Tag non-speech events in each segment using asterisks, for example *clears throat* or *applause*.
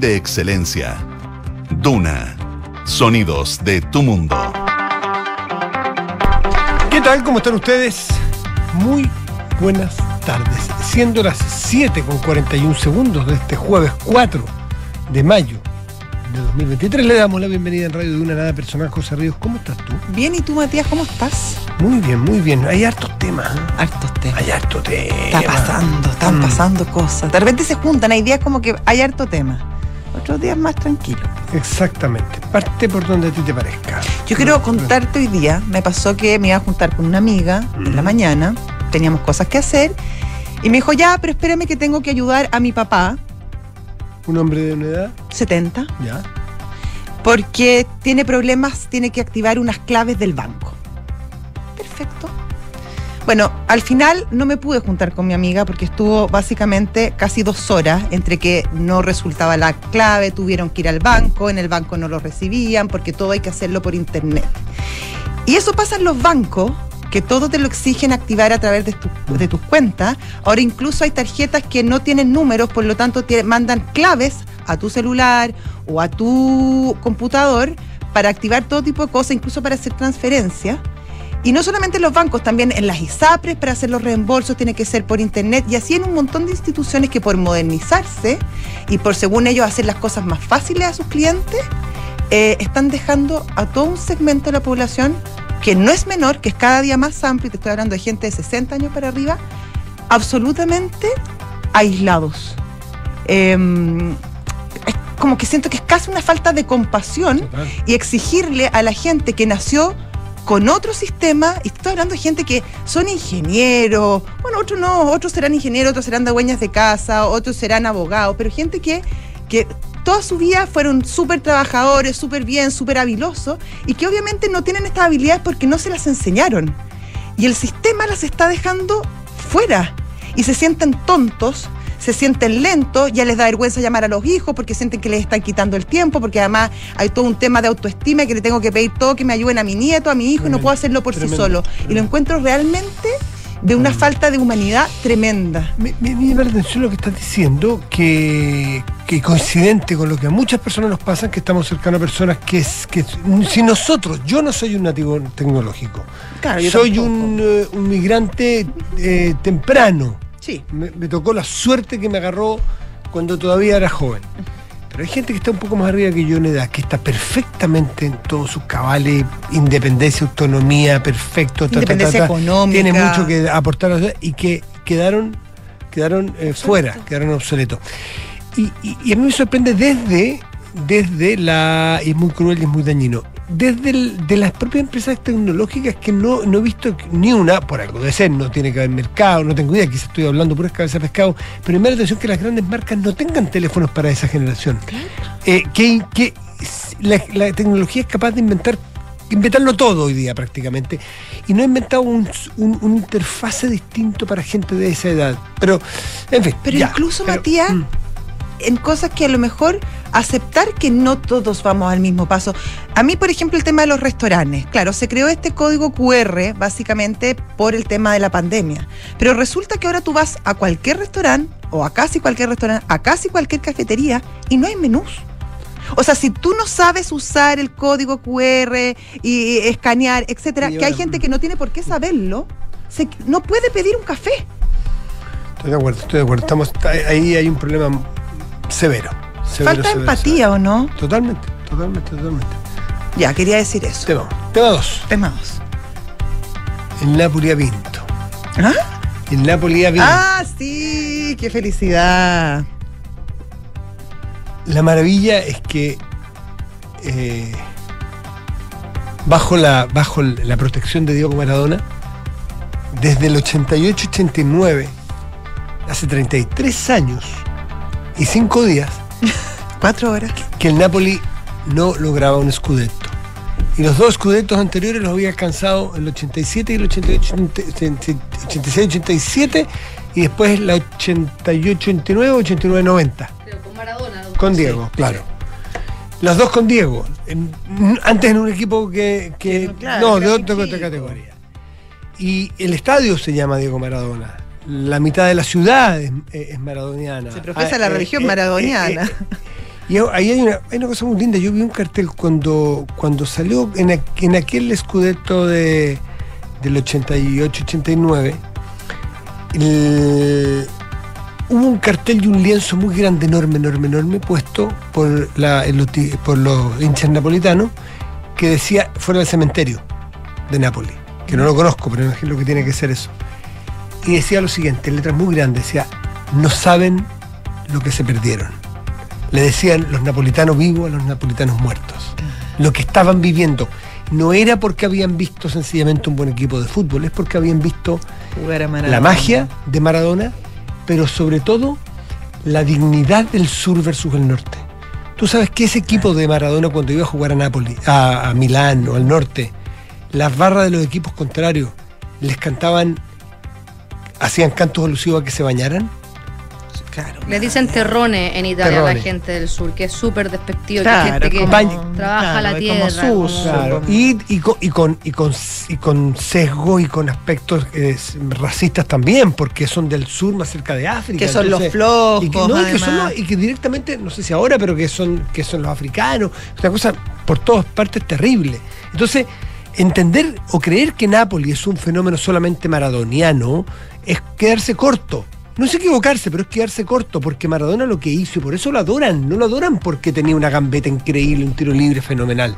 de excelencia. Duna. Sonidos de tu mundo. ¿Qué tal? ¿Cómo están ustedes? Muy buenas tardes. Siendo las 7 con 41 segundos de este jueves 4 de mayo de 2023, le damos la bienvenida en Radio de una Nada Personal. José Ríos, ¿cómo estás tú? Bien, ¿y tú, Matías, cómo estás? Muy bien, muy bien. Hay hartos temas. ¿eh? Hartos temas. Hay hartos temas. Está pasando, están Mm. pasando cosas. De repente se juntan, hay días como que hay harto tema. Otros días más tranquilo. Exactamente. Parte por donde a ti te parezca. Yo quiero contarte hoy día, me pasó que me iba a juntar con una amiga en la mañana, teníamos cosas que hacer, y me dijo, ya, pero espérame que tengo que ayudar a mi papá, Un hombre de una edad, 70, ya. porque tiene problemas, tiene que activar unas claves del banco. Perfecto. Bueno, al final no me pude juntar con mi amiga porque estuvo básicamente casi dos horas entre que no resultaba la clave, tuvieron que ir al banco, en el banco no lo recibían porque todo hay que hacerlo por internet. Y eso pasa en los bancos, que todo te lo exigen activar a través de, tu- de tus cuentas. Ahora incluso hay tarjetas que no tienen números, por lo tanto te mandan claves a tu celular o a tu computador para activar todo tipo de cosas, incluso para hacer transferencias. Y no solamente en los bancos, también en las ISAPRES para hacer los reembolsos tiene que ser por internet y así en un montón de instituciones que por modernizarse y por según ellos hacer las cosas más fáciles a sus clientes, eh, están dejando a todo un segmento de la población que no es menor, que es cada día más amplio, y te estoy hablando de gente de 60 años para arriba, absolutamente aislados. Em, es como que siento que es casi una falta de compasión y exigirle a la gente que nació con otro sistema, y estoy hablando de gente que son ingenieros, bueno, otros no, otros serán ingenieros, otros serán dueñas de casa, otros serán abogados, pero gente que, que toda su vida fueron súper trabajadores, súper bien, súper habilosos, y que obviamente no tienen estas habilidades porque no se las enseñaron. Y el sistema las está dejando fuera, y se sienten tontos, se sienten lentos, ya les da vergüenza llamar a los hijos porque sienten que les están quitando el tiempo, porque además hay todo un tema de autoestima que le tengo que pedir todo, que me ayuden a mi nieto, a mi hijo, y no puedo hacerlo por sí tremendo, solo. Y lo encuentro realmente de una falta de humanidad tremenda. Me, me- me llama la atención lo que estás diciendo, que, que coincidente con lo que a muchas personas nos pasa, que estamos cercanos a personas que, es, que si nosotros, yo no soy un nativo tecnológico, Claro, soy un, eh, un migrante eh, temprano, Sí. me, me tocó la suerte que me agarró cuando todavía era joven. Pero hay gente que está un poco más arriba que yo en edad, que está perfectamente en todos sus cabales, independencia, autonomía, perfecto, ta, Independencia ta. económica. Tiene mucho que aportar a la y que quedaron, quedaron eh, fuera, quedaron obsoletos. Y, y- y a mí me sorprende desde, desde la. Y es muy cruel y es muy dañino. Desde el- de las propias empresas tecnológicas que no, no he visto ni una, por algo de ser, no tiene que haber mercado, no tengo idea, quizás estoy hablando puras cabezas de pescado, pero me da la atención que las grandes marcas no tengan teléfonos para esa generación. Eh, que que la, la tecnología es capaz de inventar inventarlo todo hoy día prácticamente y no ha inventado un, un, un interfase distinto para gente de esa edad pero en fin Pero ya. incluso, Pero, Matías, mm, en cosas que a lo mejor aceptar que no todos vamos al mismo paso. A mí, por ejemplo, el tema de los restaurantes. Claro, se creó este código QR básicamente por el tema de la pandemia. Pero resulta que ahora tú vas a cualquier restaurante o a casi cualquier restaurante, a casi cualquier cafetería y no hay menús. O sea, si tú no sabes usar el código QR y escanear, etcétera, que hay gente que no tiene por qué saberlo, se- no puede pedir un café. estoy de acuerdo estoy de acuerdo estamos ahí hay un problema severo, severo, Falta severo, empatía, ¿o no? totalmente totalmente totalmente Ya, quería decir eso. tema tema dos Tema dos. el Napoli ha vinto ¿Ah? el Napoli ha vinto Ah, sí, qué felicidad. La maravilla es que eh, bajo, la, bajo la protección de Diego Maradona, desde el 88-89, hace 33 años y 5 días, *laughs* Cuatro horas. que el Napoli no lograba un scudetto. Y los dos scudetos anteriores los había alcanzado el 87 y el 88, 86-87 y después la 88-89, 89-90. Pero con Maradona. Con Diego, claro. Los dos con Diego. Antes en un equipo que. que- Que no, claro, no, que de otra, categoría. Y el estadio se llama Diego Maradona. La mitad de la ciudad es, es maradoniana. Se profesa Ah, la eh, religión eh, maradoniana. eh, Y ahí hay una, hay una cosa muy linda. Yo vi un cartel cuando, cuando salió en, aqu- en aquel Scudetto de, del 88-89. el- Hubo un cartel y un lienzo muy grande, enorme, enorme, enorme, puesto por, la, ti- por los hinchas napolitanos, que decía fuera del cementerio de Nápoles, que no lo conozco, pero imagino que tiene que ser eso. Y decía lo siguiente, en letras muy grandes, decía, no saben lo que se perdieron. Le decían los napolitanos vivos a los napolitanos muertos. Lo que estaban viviendo no era porque habían visto sencillamente un buen equipo de fútbol, es porque habían visto la magia de Maradona, pero sobre todo la dignidad del sur versus el norte. Tú sabes que ese equipo de Maradona cuando iba a jugar a Nápoles, a, a Milán o al norte, las barras de los equipos contrarios les cantaban, hacían cantos alusivos a que se bañaran. Claro. Les dicen terrone en Italia a la gente del sur, que es súper despectivo, Claro, que gente que como- trabaja la claro, tierra. como sucio. como- Claro, como- y, y con, y, con, y, con, y con sesgo y con aspectos eh, racistas también, porque son del sur, más cerca de África. Que son los flojos, Y que, no, y que son además. los- y que directamente, no sé si ahora, pero que son, que son los africanos. Una cosa por todas partes terrible. Entonces, entender o creer que Nápoles es un fenómeno solamente maradoniano es quedarse corto. No es equivocarse, pero es quedarse corto, porque Maradona lo que hizo, y por eso lo adoran, no lo adoran porque tenía una gambeta increíble, un tiro libre fenomenal,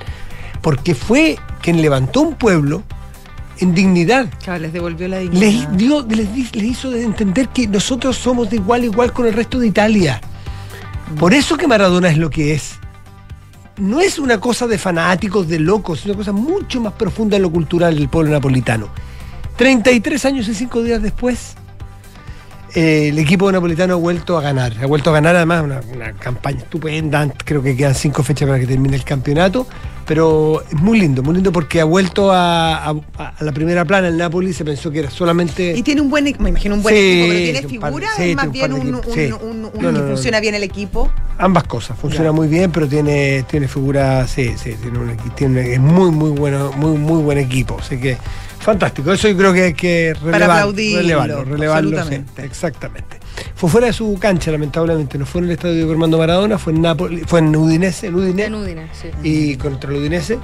porque fue quien levantó un pueblo en dignidad, Claro, les devolvió la dignidad. les, dio, les, les hizo de entender que nosotros somos de igual a igual con el resto de Italia. Por eso que Maradona es lo que es. No es una cosa de fanáticos, de locos, es una cosa mucho más profunda en lo cultural del pueblo napolitano. 33 años y 5 días después, eh, el equipo napolitano ha vuelto a ganar. Ha vuelto a ganar además una, una campaña estupenda. Creo que quedan cinco fechas para que termine el campeonato. Pero es muy lindo, muy lindo porque ha vuelto a, a- a la primera plana el Napoli. Se pensó que era solamente. Y tiene un buen, e- me imagino un buen Sí, equipo, pero tiene figura, sí, es más bien un un, sí. un- un- No, no, y no, funciona bien el equipo. Ambas cosas, funciona Ya. muy bien, pero tiene, tiene figura, sí, sí, tiene tiene, es muy, muy bueno, muy, muy buen equipo. Así que fantástico. Eso yo creo que hay que relevar, aplaudirlo, relevarlo, relevarlo, sí, exactamente. Fue fuera de su cancha, lamentablemente. No fue en el estadio de Armando Maradona, fue en Nápoles, fue en Udinese, en Udine, En Udine, sí. y contra el Udinese,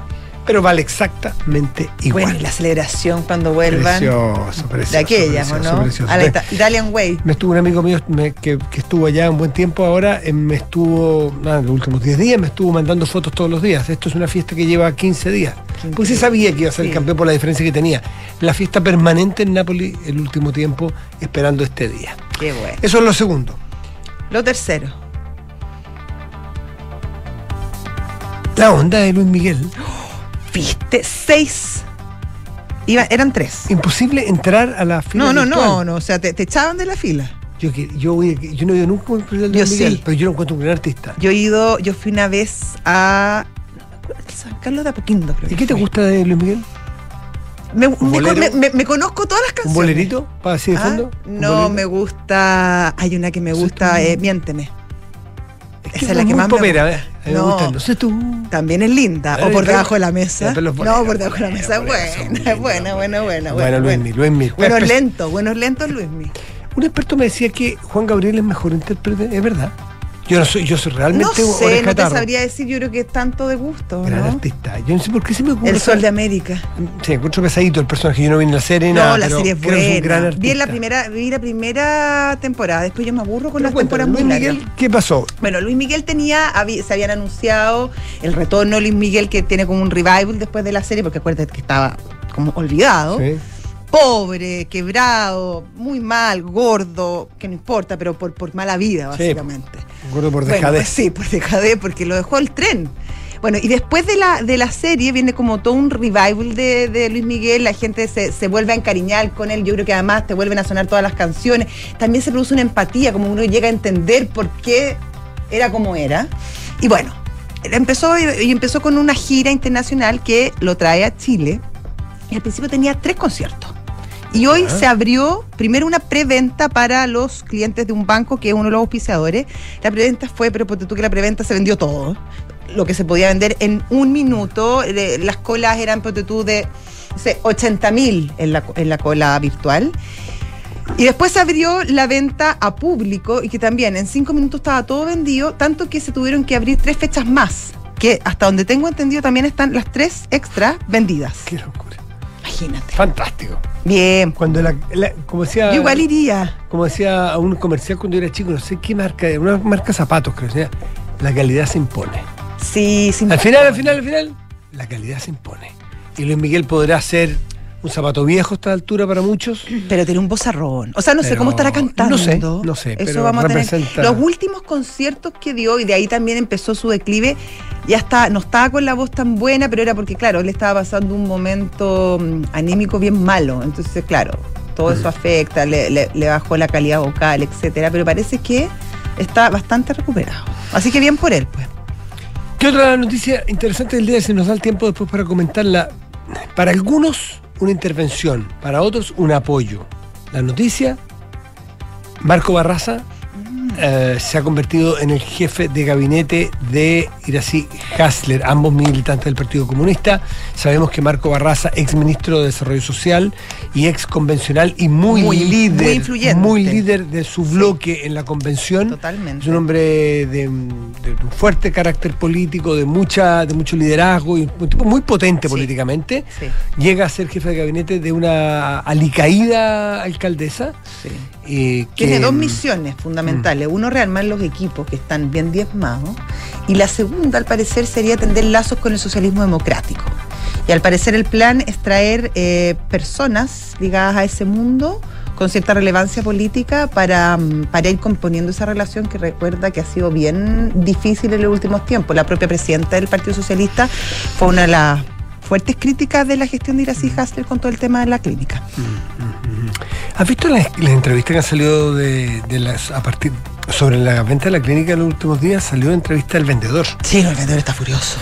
pero vale exactamente igual. Bueno, y la celebración cuando vuelvan. Precioso, precioso. de aquellas, ¿o precioso, no? precioso. A la Ita- Italian Way. Me estuvo un amigo mío me- que, que estuvo allá un buen tiempo ahora, eh, me estuvo, nada, los últimos 10 días, me estuvo mandando fotos todos los días. Esto es una fiesta que lleva 15 días. Pues sí sabía que iba a ser Sí. campeón por la diferencia que tenía. La fiesta permanente en Nápoles el último tiempo, esperando este día. Qué bueno. Eso es lo segundo. Lo tercero. La onda de Luis Miguel. Viste, seis. Iba, eran tres. Imposible entrar a la fila No, no, no, virtual. no. O sea, te, te echaban de la fila. Yo, yo, yo no he ido nunca a un concierto de Yo Luis Miguel, sí. pero yo lo encuentro un gran artista. Yo he ido, yo fui una vez a. San Carlos de Apoquindo, creo. ¿Y qué te gusta de Luis Miguel? Me, me- me- me- conozco todas las ¿Un canciones. bolerito? ¿Para así de Ah, fondo? ¿Un No, me gusta. Hay una que me gusta, eh, Miénteme. Esa es la que más me popera, gusta. ¿eh? A mí me No. gusta, no sé tú. También es linda. O por debajo de la mesa. No, por debajo de la mesa. Buena, buena, buena, buena, Bueno, Luis buena. Miguel, Luis Miguel. Buenos lentos, buenos lentos, Luismi. Un experto me decía que Juan Gabriel es mejor intérprete, es verdad. Yo no soy, yo soy No realmente sé, no te sabría decir, yo creo que es tanto de gusto, Gran ¿no? artista. Yo no sé por qué se me ocurre. El Sol de América. Sí, encuentro pesadito el personaje. Yo no vi en la serie, No, nada, la pero serie es que es un gran buena. artista. Vi la primera, vi la primera temporada, después yo me aburro con Pero las cuéntame, temporadas muy Luis largas. Miguel, ¿qué pasó? Bueno, Luis Miguel tenía, se habían anunciado el retorno de Luis Miguel que tiene como un revival después de la serie, porque acuérdate que estaba como olvidado. Sí. Pobre, quebrado, muy mal, gordo, que no importa, pero por, por mala vida, Sí, básicamente. Gordo por Bueno, dejadez. pues sí, por dejadez, porque lo dejó el tren. Bueno, y después de la, de la serie viene como todo un revival de, de Luis Miguel, la gente se, se vuelve a encariñar con él, yo creo que además te vuelven a sonar todas las canciones, también se produce una empatía, como uno llega a entender por qué era como era. Y bueno, empezó, y empezó con una gira internacional que lo trae a Chile, y al principio tenía tres conciertos. Y hoy se abrió primero una preventa para los clientes de un banco que es uno de los auspiciadores. La preventa fue, pero ponte tú que la preventa se vendió todo. Lo que se podía vender en un minuto. Las colas eran, ponte tú, de no sé, 80 mil en la, en la cola virtual. Y después se abrió la venta a público y que también en cinco minutos estaba todo vendido, tanto que se tuvieron que abrir tres fechas más, que hasta donde tengo entendido también están las tres extras vendidas. Qué locura. Imagínate. Fantástico. Bien. Cuando la, la- como decía, Yo igual iría. como decía a un comercial cuando yo era chico, no sé qué marca, una marca zapatos, creo decía, la calidad se impone. Sí, sí. Al final, al final, al final, la calidad se impone. Y Luis Miguel podrá ser un zapato viejo a esta altura para muchos. *clears throat* Pero tiene un vozarrón. O sea, no sé cómo estará cantando. no sé, no sé, Eso pero vamos a tener. Los últimos conciertos que dio, y de ahí también empezó su declive, ya está, no estaba con la voz tan buena, pero era porque, claro, él estaba pasando un momento mm, anímico bien malo. Entonces, claro, todo eso afecta, le, le- le bajó la calidad vocal, etcétera. Pero parece que está bastante recuperado. Así que bien por él, pues. ¿Qué otra noticia interesante del día? Si nos da el tiempo después para comentarla. Para algunos, una intervención. Para otros, un apoyo. La noticia, Marco Barraza eh, se ha convertido en el jefe de gabinete de Irací Hasler, ambos militantes del Partido Comunista. Sabemos que Marco Barraza, ex ministro de Desarrollo Social y ex convencional y muy, Muy- líder, muy influyente. muy líder de su bloque en la convención. Totalmente. Es un hombre de, de un fuerte carácter político, de mucha, de mucho liderazgo y un tipo muy potente Sí. políticamente. Sí. Llega a ser jefe de gabinete de una alicaída alcaldesa. eh, que- Tiene dos misiones fundamentales. Uno, rearmar los equipos que están bien diezmados. Y la segunda, al parecer, sería tender lazos con el socialismo democrático. Y al parecer el plan es traer eh, personas ligadas a ese mundo con cierta relevancia política para, mm, para ir componiendo esa relación que recuerda que ha sido bien difícil en los últimos tiempos. La propia presidenta del Partido Socialista fue una de las fuertes críticas de la gestión de Iracy Hasler con todo el tema de la clínica. ¿Has visto las, entrevistas que han salido de las a partir sobre la venta de la clínica en los últimos días? Salió entrevista del vendedor. Sí, el vendedor está furioso.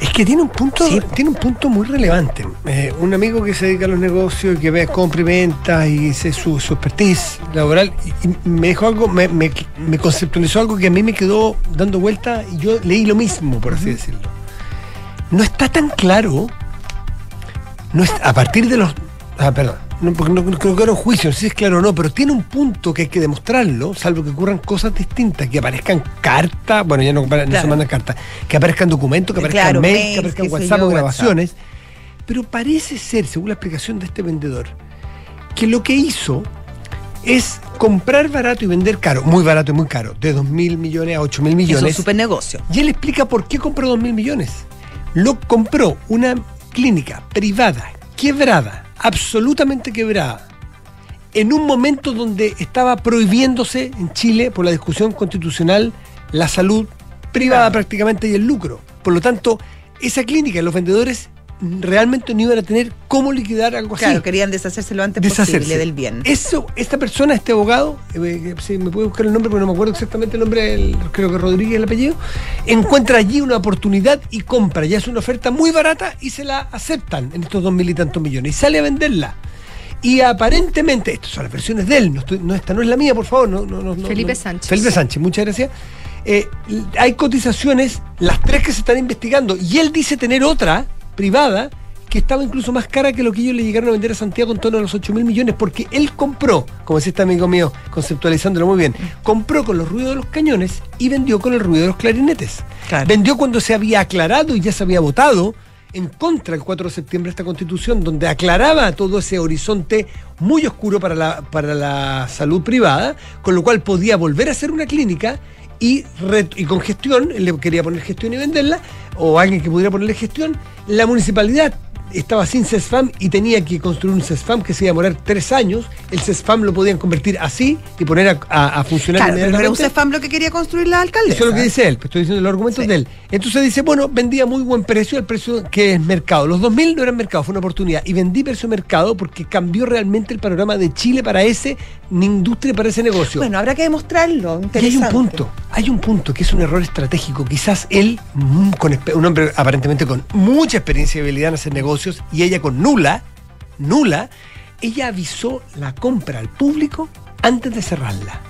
Es que tiene un punto, Sí. tiene un punto muy relevante. Eh, un amigo que se dedica a los negocios, que ve compra y venta y dice su, su expertise laboral, y, y me dijo algo, me, me- me conceptualizó algo que a mí me quedó dando vuelta y yo leí lo mismo, por así decirlo. No está tan claro, no es, a partir de los. Ah, perdón. No, porque no, no creo que era un juicio, no si es claro o no, pero tiene un punto que hay que demostrarlo, salvo que ocurran cosas distintas, que aparezcan cartas, bueno, ya no, no Claro. se mandan cartas, que aparezcan documentos, que Eh, aparezcan claro, mails, mails, que aparezcan WhatsApp o WhatsApp. grabaciones. Pero parece ser, según la explicación de este vendedor, que lo que hizo es comprar barato y vender caro, muy barato y muy caro, de 2 mil millones a 8 mil Es un millones. super negocio. Y él explica por qué compró 2 mil millones. Lo compró una clínica privada, quebrada, absolutamente quebrada, en un momento donde estaba prohibiéndose en Chile por la discusión constitucional la salud privada Claro. prácticamente y el lucro. Por lo tanto, esa clínica, los vendedores realmente no iban a tener cómo liquidar algo así. Claro, querían deshacerse lo antes Deshacerse. posible del bien. Eso, esta persona, este abogado, eh, si me puede buscar el nombre, porque no me acuerdo exactamente el nombre, el- creo que Rodríguez el apellido, encuentra allí una oportunidad y compra. Ya es una oferta muy barata y se la aceptan en estos dos mil y tantos millones. Y sale a venderla. Y aparentemente, estas son las versiones de él, no, estoy- no, esta no es la mía, por favor. No, no, no, no, Felipe no. Sánchez. Felipe Sánchez, muchas gracias. Eh, hay cotizaciones, las tres que se están investigando, y él dice tener otra privada que estaba incluso más cara que lo que ellos le llegaron a vender a Santiago en torno a los 8 mil millones, porque él compró, como decía este amigo mío, conceptualizándolo muy bien, compró con los ruidos de los cañones y vendió con el ruido de los clarinetes. Claro. Vendió cuando se había aclarado y ya se había votado en contra el 4 de septiembre esta constitución, donde aclaraba todo ese horizonte muy oscuro para la, para la salud privada, con lo cual podía volver a ser una clínica y, y con gestión, él le quería poner gestión y venderla, o alguien que pudiera ponerle gestión, la municipalidad estaba sin CESFAM y tenía que construir un CESFAM que se iba a demorar tres años, el CESFAM lo podían convertir así y poner a, a- a funcionar Claro, pero era un inmediatamente. CEFAM lo que quería construir la alcaldesa. Eso es lo que dice él, pues estoy diciendo los argumentos Sí. de él. Entonces dice, bueno, vendía muy buen precio, el precio que es mercado. Los 2.000 no eran mercado, fue una oportunidad. Y vendí precio mercado porque cambió realmente el panorama de Chile para ese, industria para ese negocio. Bueno, habrá que demostrarlo. y hay un punto, hay un punto que es un error estratégico. Quizás él, mm, con un hombre aparentemente con mucha experiencia y habilidad en hacer negocios, y ella con nula, nula, ella avisó la compra al público antes de cerrarla.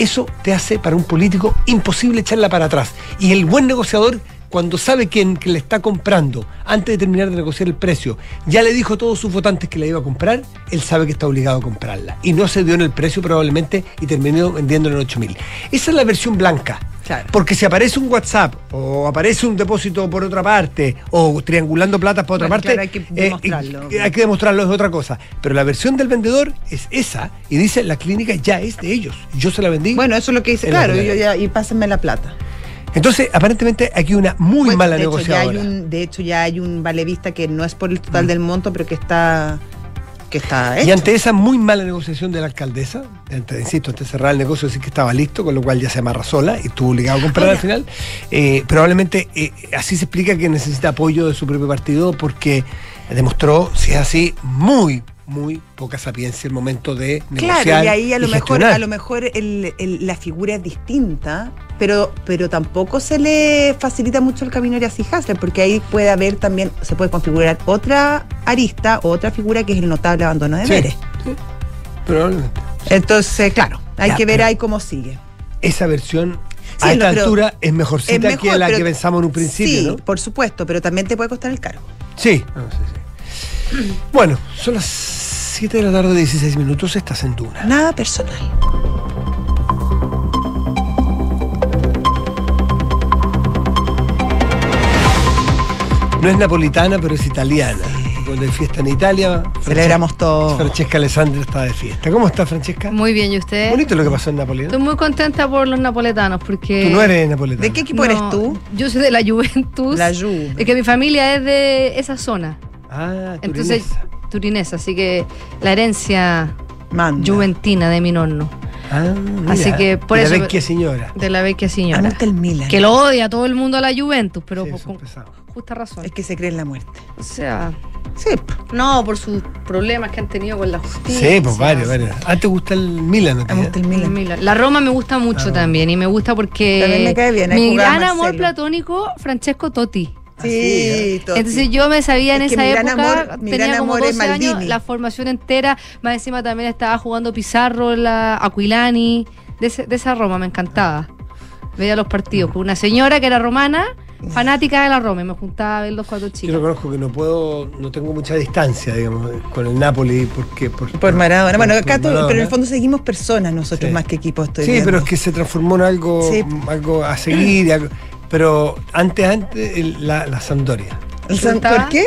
Eso te hace para un político imposible echarla para atrás. Y el buen negociador cuando sabe quién que le está comprando, antes de terminar de negociar el precio, ya le dijo a todos sus votantes que la iba a comprar, él sabe que está obligado a comprarla. Y no se dio en el precio probablemente y terminó vendiéndola en 8 mil. Esa es la versión blanca. Claro. Porque si aparece un WhatsApp o aparece un depósito por otra parte o triangulando plata por otra Bueno, parte, claro, hay que eh, demostrarlo. eh, hay que demostrarlo, es otra cosa. Pero la versión del vendedor es esa y dice la clínica ya es de ellos. Yo se la vendí. Bueno, eso es lo que dice, claro, y, yo ya- y pásenme la plata. Entonces, aparentemente aquí una muy Bueno, mala de hecho, ya hay un, de hecho, ya hay un vale vista que no es por el total del monto, pero que está que está hecho. Y ante esa muy mala negociación de la alcaldesa, ante, insisto, antes de cerrar el negocio, decir que estaba listo, con lo cual ya se amarra sola y estuvo obligado a comprar al final, eh, probablemente eh, así se explica que necesita apoyo de su propio partido porque demostró, si es así, muy, muy poca sapiencia el momento de negociar. Claro, y ahí a lo y mejor, a lo mejor el- el- la figura es distinta, pero, pero tampoco se le facilita mucho el camino hacia Hasler, porque ahí puede haber también, se puede configurar otra arista o otra figura que es el notable abandono de Sí, Vélez. sí, probablemente. Entonces, claro, hay Ya, que ver ahí cómo sigue. Esa versión Sí, a esta altura es mejorcita Es que a la pero- que pensamos en un principio, sí, ¿no? por supuesto, pero también te puede costar el cargo. Sí. No, sí, sí. Bueno, son las 7 de la tarde, 16 minutos, estás en Duna. Nada personal. No es napolitana, pero es italiana. Cuando hay fiesta en Italia, Celebramos todo. Francesca Alessandra está de fiesta. ¿Cómo está Francesca? Muy bien, ¿y usted? Bonito lo que pasó en Napoli. ¿no? Estoy muy contenta por los napoletanos porque... Tú no eres napoletana. ¿De qué equipo No, eres tú? Yo soy de la Juventus. La Juve. Es que mi familia es de esa zona. Ah, Entonces, turinesa. turinesa, así que la herencia Manda. juventina de mi nonno, Ah, mira. Así que por la eso- vecchia señora. de la vecchia señora. gusta el Milan. Que lo odia todo el mundo a la Juventus, pero Sí, por- son con pesados. Justa razón. Es que se cree en la muerte. O sea, Sí. no por sus problemas que han tenido con la justicia. Sí, pues varios, varios. Ah, ¿te gusta el Milan? ¿no? Me gusta el El Milan. Milan. La Roma me gusta mucho Ah. también y me gusta porque También me cae bien, mi gran amor Marcelo. platónico Francesco Totti. Sí, Totti. Entonces yo me sabía en Es esa mi gran época, amor- mi tenía gran como amor es 12 años, la formación entera, más encima también estaba jugando Pizarro, la Aquilani, de, ese- de esa Roma, me encantaba. Veía los partidos con una señora que era romana, fanática de la Roma, me juntaba a ver los cuatro Yo chicos. reconozco que no puedo, no tengo mucha distancia, digamos, con el Napoli, porque por, Por Maradona. Bueno, por acá todo- pero en el fondo seguimos personas nosotros Sí. más que equipos. Estoy Sí, viendo. pero es que se transformó en algo, Sí. algo a seguir. algo- pero antes, antes, el- la, la Sampdoria. El San- ¿Resultaba? ¿Por qué?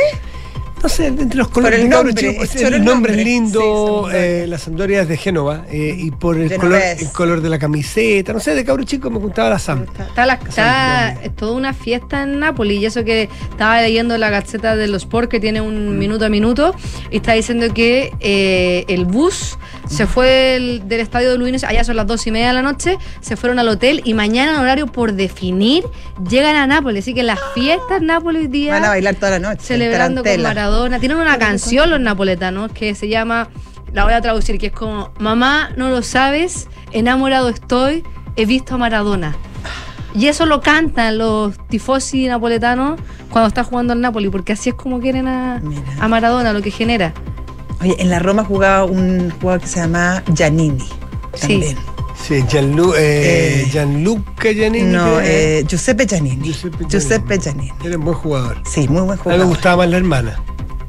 No sé, entre los colores el de cabros nombre, chicos, es el, el nombre es lindo, Sí, Sampdoria. eh, la Sampdoria es de Génova, eh, y por el color, el color de la camiseta, no sé, de cabros chicos me gustaba la Sam. Está, la- está- es toda una fiesta en Nápoles y eso que estaba leyendo la gaceta de los Sport que tiene un minuto a minuto y está diciendo que eh, el bus se fue del, del estadio de Luines, allá son las dos y media de la noche, se fueron al hotel y mañana en horario por definir llegan a Nápoles, así que las fiestas en Nápoles hoy día Van a bailar toda la noche. celebrando con tarantela. Maradona. Tienen una canción los napoletanos que se llama, la voy a traducir, que es como, mamá, no lo sabes, enamorado estoy, he visto a Maradona. Y eso lo cantan los tifosi napoletanos cuando está jugando al Napoli, porque así es como quieren a, a Maradona, lo que genera. Oye, en la Roma jugaba un jugador que se llamaba Giannini. Sí. También. Sí, Gianlu, eh, Eh, Gianluca Giannini. No, que- eh, Giuseppe Giannini. Giuseppe Giuseppe, Giannini. Giannini. Era un buen jugador. Sí, muy buen A mí me jugador. gustaba más la hermana,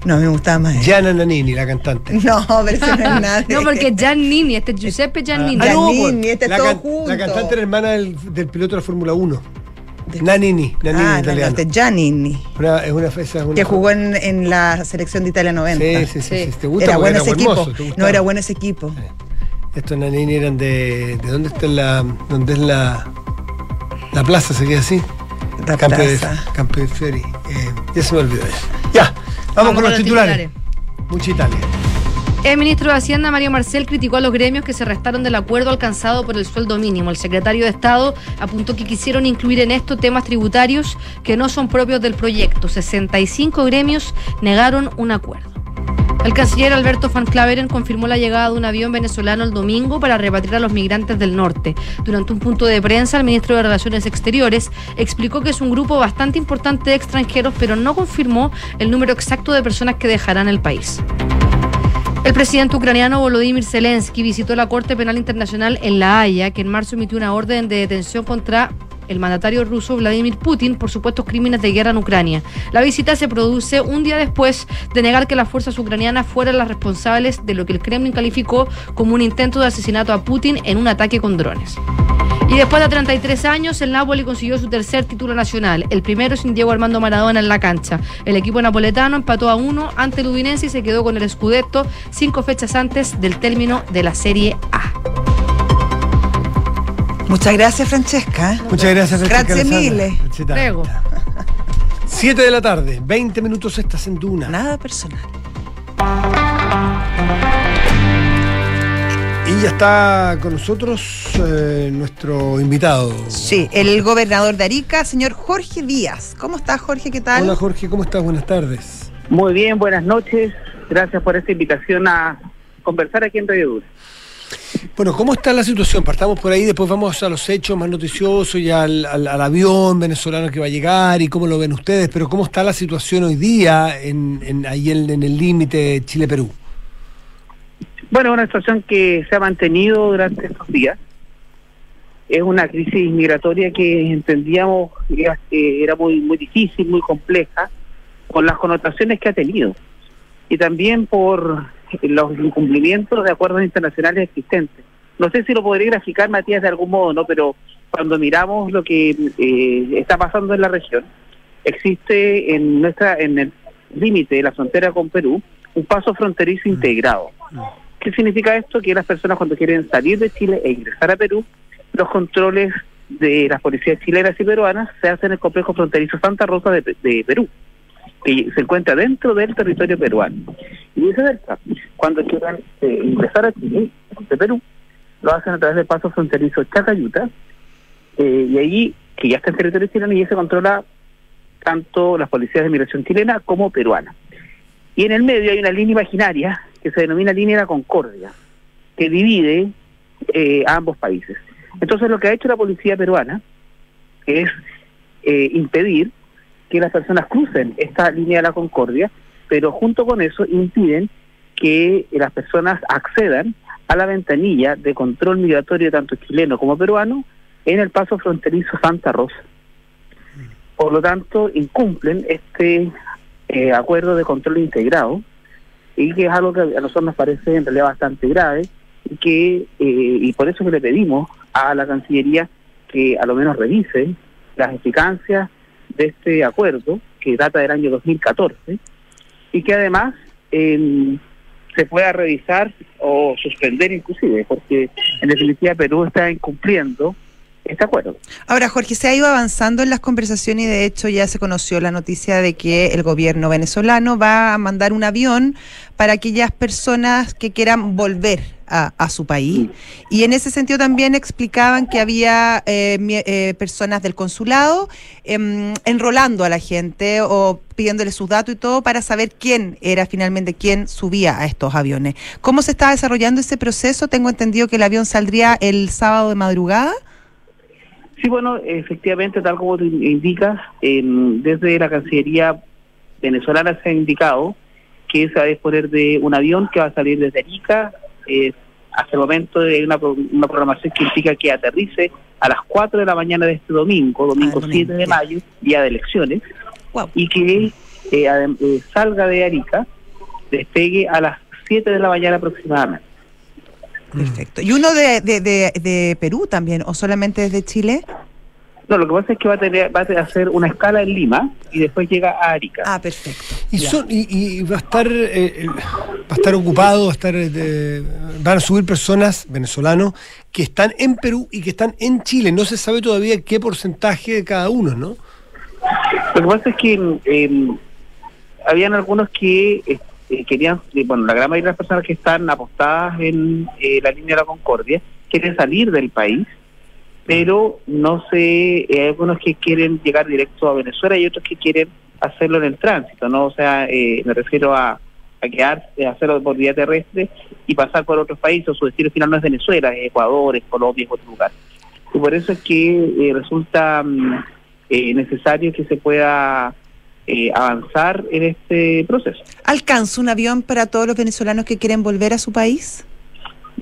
No, me gustaba más él. Gianna Nannini, la cantante. *laughs* No, pero eso no es *laughs* nada. No, porque Giannini, este es Giuseppe Giannini. Ah, no. pues, Giannini, este la, todo can- junto. la cantante era hermana del, del piloto de la Fórmula 1. Nannini, Nannini Ah, no, no, italiano. este Giannini. Una- es una, es una- Que jugó en, en la selección de Italia 90. Sí, sí, sí, Sí. sí. ¿Te gusta? Era bueno ese hermoso, equipo. No, era bueno ese equipo. Estos Nannini eran de. ¿De dónde está la. dónde es la. La plaza, sería así? La de, plaza. De Fiori. Eh, ya se me olvidó ya. Ya, vamos, con los titulares. Mucha Italia. El ministro de Hacienda, Mario Marcel, criticó a los gremios que se restaron del acuerdo alcanzado por el sueldo mínimo. El secretario de Estado apuntó que quisieron incluir en esto temas tributarios que no son propios del proyecto. 65 gremios negaron un acuerdo. El canciller Alberto Van Claveren confirmó la llegada de un avión venezolano el domingo para repatriar a los migrantes del norte. Durante un punto de prensa, el ministro de Relaciones Exteriores explicó que es un grupo bastante importante de extranjeros, pero no confirmó el número exacto de personas que dejarán el país. El presidente ucraniano Volodymyr Zelensky visitó la Corte Penal Internacional en La Haya, que en marzo emitió una orden de detención contra el mandatario ruso Vladimir Putin por supuestos crímenes de guerra en Ucrania. La visita se produce un día después de negar que las fuerzas ucranianas fueran las responsables de lo que el Kremlin calificó como un intento de asesinato a Putin en un ataque con drones. Y después de 33 años, el Napoli consiguió su tercer título nacional, el primero sin Diego Armando Maradona en la cancha. El equipo napoletano empató a uno ante el Udinese y se quedó con el Scudetto cinco fechas antes del término de la Serie A. Muchas gracias, Francesca. Muchas gracias, Francesca. Gracias mille. Luego. 7 de la tarde, 20 minutos estás en Duna. Nada personal. Y ya está con nosotros eh, nuestro invitado. Sí, el gobernador de Arica, señor Jorge Díaz. ¿Cómo estás, Jorge? ¿Qué tal? Hola Jorge, ¿cómo estás? Buenas tardes. Muy bien, buenas noches. Gracias por esta invitación a conversar aquí en Radio Dura. Bueno, ¿cómo está la situación? Partamos por ahí, después vamos a los hechos más noticiosos y al, al- avión venezolano que va a llegar y cómo lo ven ustedes, pero ¿cómo está la situación hoy día en, en- ahí en, el límite Chile-Perú? Bueno, una situación que se ha mantenido durante estos días. Es una crisis migratoria que entendíamos que era muy, muy difícil, muy compleja, con las connotaciones que ha tenido. Y también por los incumplimientos de acuerdos internacionales existentes. No sé si lo podría graficar, Matías, de algún modo, ¿no? Pero cuando miramos lo que eh, está pasando en la región, existe en nuestra en el límite de la frontera con Perú un paso fronterizo integrado. ¿Qué significa esto? Que las personas cuando quieren salir de Chile e ingresar a Perú, los controles de las policías chilenas y peruanas se hacen en el complejo fronterizo Santa Rosa de, de Perú, que se encuentra dentro del territorio peruano. Y viceversa, cuando quieran eh, ingresar a Chile, de Perú, lo hacen a través del paso fronterizo Chacayuta, eh, y allí, que ya está en territorio chileno, y se controla tanto las policías de migración chilena como peruana. Y en el medio hay una línea imaginaria que se denomina línea de la Concordia, que divide eh, a ambos países. Entonces lo que ha hecho la policía peruana es eh, impedir que las personas crucen esta línea de la Concordia, pero junto con eso impiden que las personas accedan a la ventanilla de control migratorio tanto chileno como peruano en el paso fronterizo Santa Rosa. Por lo tanto, incumplen este eh, acuerdo de control integrado y que es algo que a nosotros nos parece en realidad bastante grave y que eh, y por eso que le pedimos a la Cancillería que a lo menos revise las eficacias de este acuerdo que data del año 2014 y que además eh, se pueda revisar o suspender inclusive porque en definitiva Perú está incumpliendo este acuerdo. Ahora, Jorge, se ha ido avanzando en las conversaciones y de hecho ya se conoció la noticia de que el gobierno venezolano va a mandar un avión para aquellas personas que quieran volver a, a su país. Y en ese sentido también explicaban que había eh, eh, personas del consulado em, enrolando a la gente o pidiéndole sus datos y todo para saber quién era finalmente quién subía a estos aviones. ¿Cómo se está desarrollando ese proceso? Tengo entendido que el avión saldría el sábado de madrugada. Sí, bueno, efectivamente, tal como tú indicas, em, desde la Cancillería venezolana se ha indicado que se va a disponer de un avión que va a salir desde Arica. Eh, hasta el momento hay una, una programación que implica que aterrice a las 4 de la mañana de este domingo, domingo Ah, domingo, 7 de mayo, día de elecciones, Wow. y que eh, eh, salga de Arica, despegue a las 7 de la mañana aproximadamente. Perfecto. ¿Y uno de, de, de, de Perú también, o solamente desde Chile? No, lo que pasa es que va a, tener, va a hacer una escala en Lima y después llega a Arica. Ah, perfecto. Y, son, y, y va a estar eh, eh, va a estar ocupado, va a estar eh, de- van a subir personas venezolanos que están en Perú y que están en Chile. No se sabe todavía qué porcentaje de cada uno, ¿no? Lo que pasa es que eh, habían algunos que eh, querían, bueno, la gran mayoría de las personas que están apostadas en eh, la línea de la Concordia quieren salir del país, pero no sé, eh, hay algunos que quieren llegar directo a Venezuela y otros que quieren hacerlo en el tránsito, ¿no? O sea, eh, me refiero a, a quedarse, a hacerlo por vía terrestre y pasar por otros países. Su destino final no es Venezuela, es Ecuador, es Colombia, es otro lugar. Y por eso es que eh, resulta mm, eh, necesario que se pueda eh, avanzar en este proceso. ¿Alcanza un avión para todos los venezolanos que quieren volver a su país?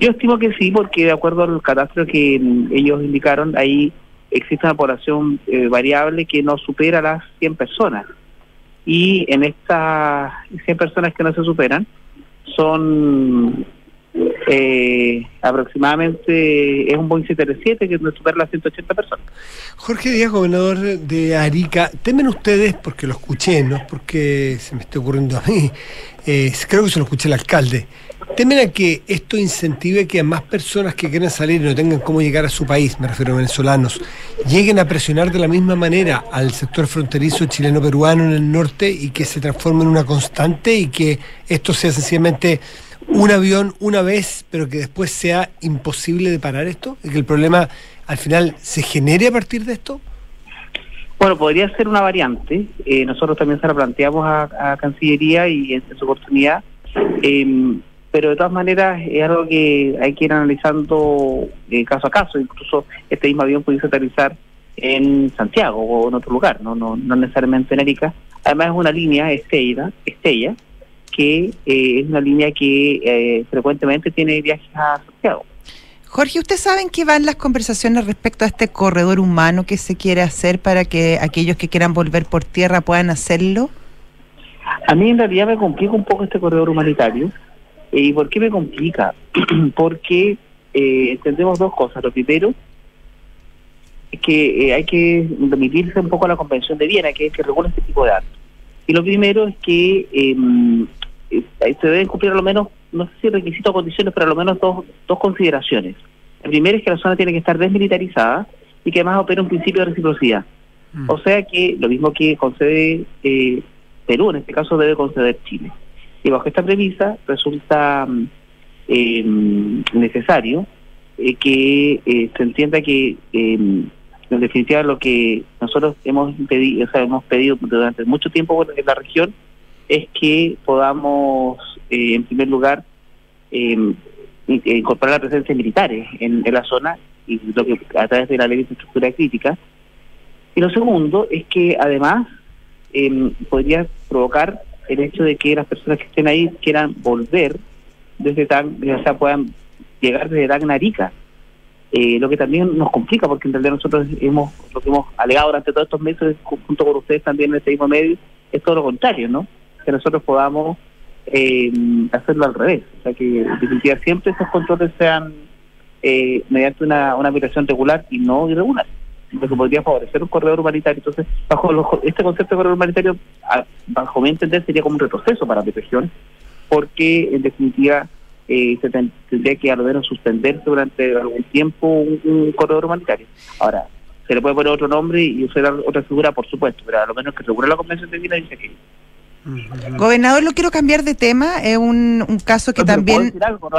Yo estimo que sí, porque de acuerdo al catastro que mm, ellos indicaron, hay existe una población eh, variable que no supera las 100 personas. Y en estas 100 personas que no se superan, son eh, aproximadamente, es un Boeing 737 que no supera las 180 personas. Jorge Díaz, gobernador de Arica, temen ustedes, porque lo escuché, no porque se me esté ocurriendo a mí, eh, creo que se lo escuché al alcalde, temen a que esto incentive que más personas que quieran salir y no tengan cómo llegar a su país, me refiero a venezolanos, lleguen a presionar de la misma manera al sector fronterizo chileno-peruano en el norte y que se transforme en una constante y que esto sea sencillamente un avión una vez, pero que después sea imposible de parar esto y que el problema al final se genere a partir de esto? Bueno, podría ser una variante. Eh, nosotros también se la planteamos a, Cancillería y en, su oportunidad. Em, pero de todas maneras es algo que hay que ir analizando eh, caso a caso. Incluso este mismo avión pudiese aterrizar en Santiago o en otro lugar, no, no, no necesariamente en Erika. Además es una línea Estella, Estella que eh, es una línea que eh, frecuentemente tiene viajes a Santiago. Jorge, ¿usted sabe en qué van las conversaciones respecto a este corredor humano que se quiere hacer para que aquellos que quieran volver por tierra puedan hacerlo? A mí en realidad me complica un poco este corredor humanitario. ¿Y por qué me complica? *clears throat* Porque eh, entendemos dos cosas. Lo primero es que hay que remitirse un poco a la Convención de Viena, que es que regula este tipo de actos. Y lo primero es que em, eh, se deben cumplir a lo menos, no sé si requisitos o condiciones, pero a lo menos dos, dos consideraciones. La primera es que la zona tiene que estar desmilitarizada y que además opera un principio de reciprocidad. Mm. O sea que lo mismo que concede eh, Perú, en este caso debe conceder Chile. Y bajo esta premisa resulta mm, em, necesario eh, que se entienda que em, en definitiva lo que nosotros hemos pedido, o sea, hemos pedido durante mucho tiempo en la región es que podamos, eh, en primer lugar, eh, incorporar la presencia militares en, la zona y lo que a través de la ley de infraestructura crítica. Y lo segundo es que además em, podría provocar el hecho de que las personas que estén ahí quieran volver desde tan, o sea, puedan llegar desde Tagnarica. Eh, lo que también nos complica porque en realidad nosotros hemos lo que hemos alegado durante todos estos meses junto con ustedes también en este mismo medio es todo lo contrario, ¿no? que nosotros podamos eh, hacerlo al revés. O sea, que en definitiva siempre esos controles sean eh, mediante una, una migración regular y no irregular. Lo que podría favorecer un corredor humanitario. Entonces, bajo este concepto de corredor humanitario, bajo mi entender, sería como un retroceso para la región, porque en definitiva eh, se tendría que al menos suspenderse durante algún tiempo un, corredor humanitario. Ahora, se le puede poner otro nombre y usar otra figura, por supuesto, pero a lo menos que segura la Convención de Viena dice que Gobernador, lo quiero cambiar de tema. Es un, caso que también.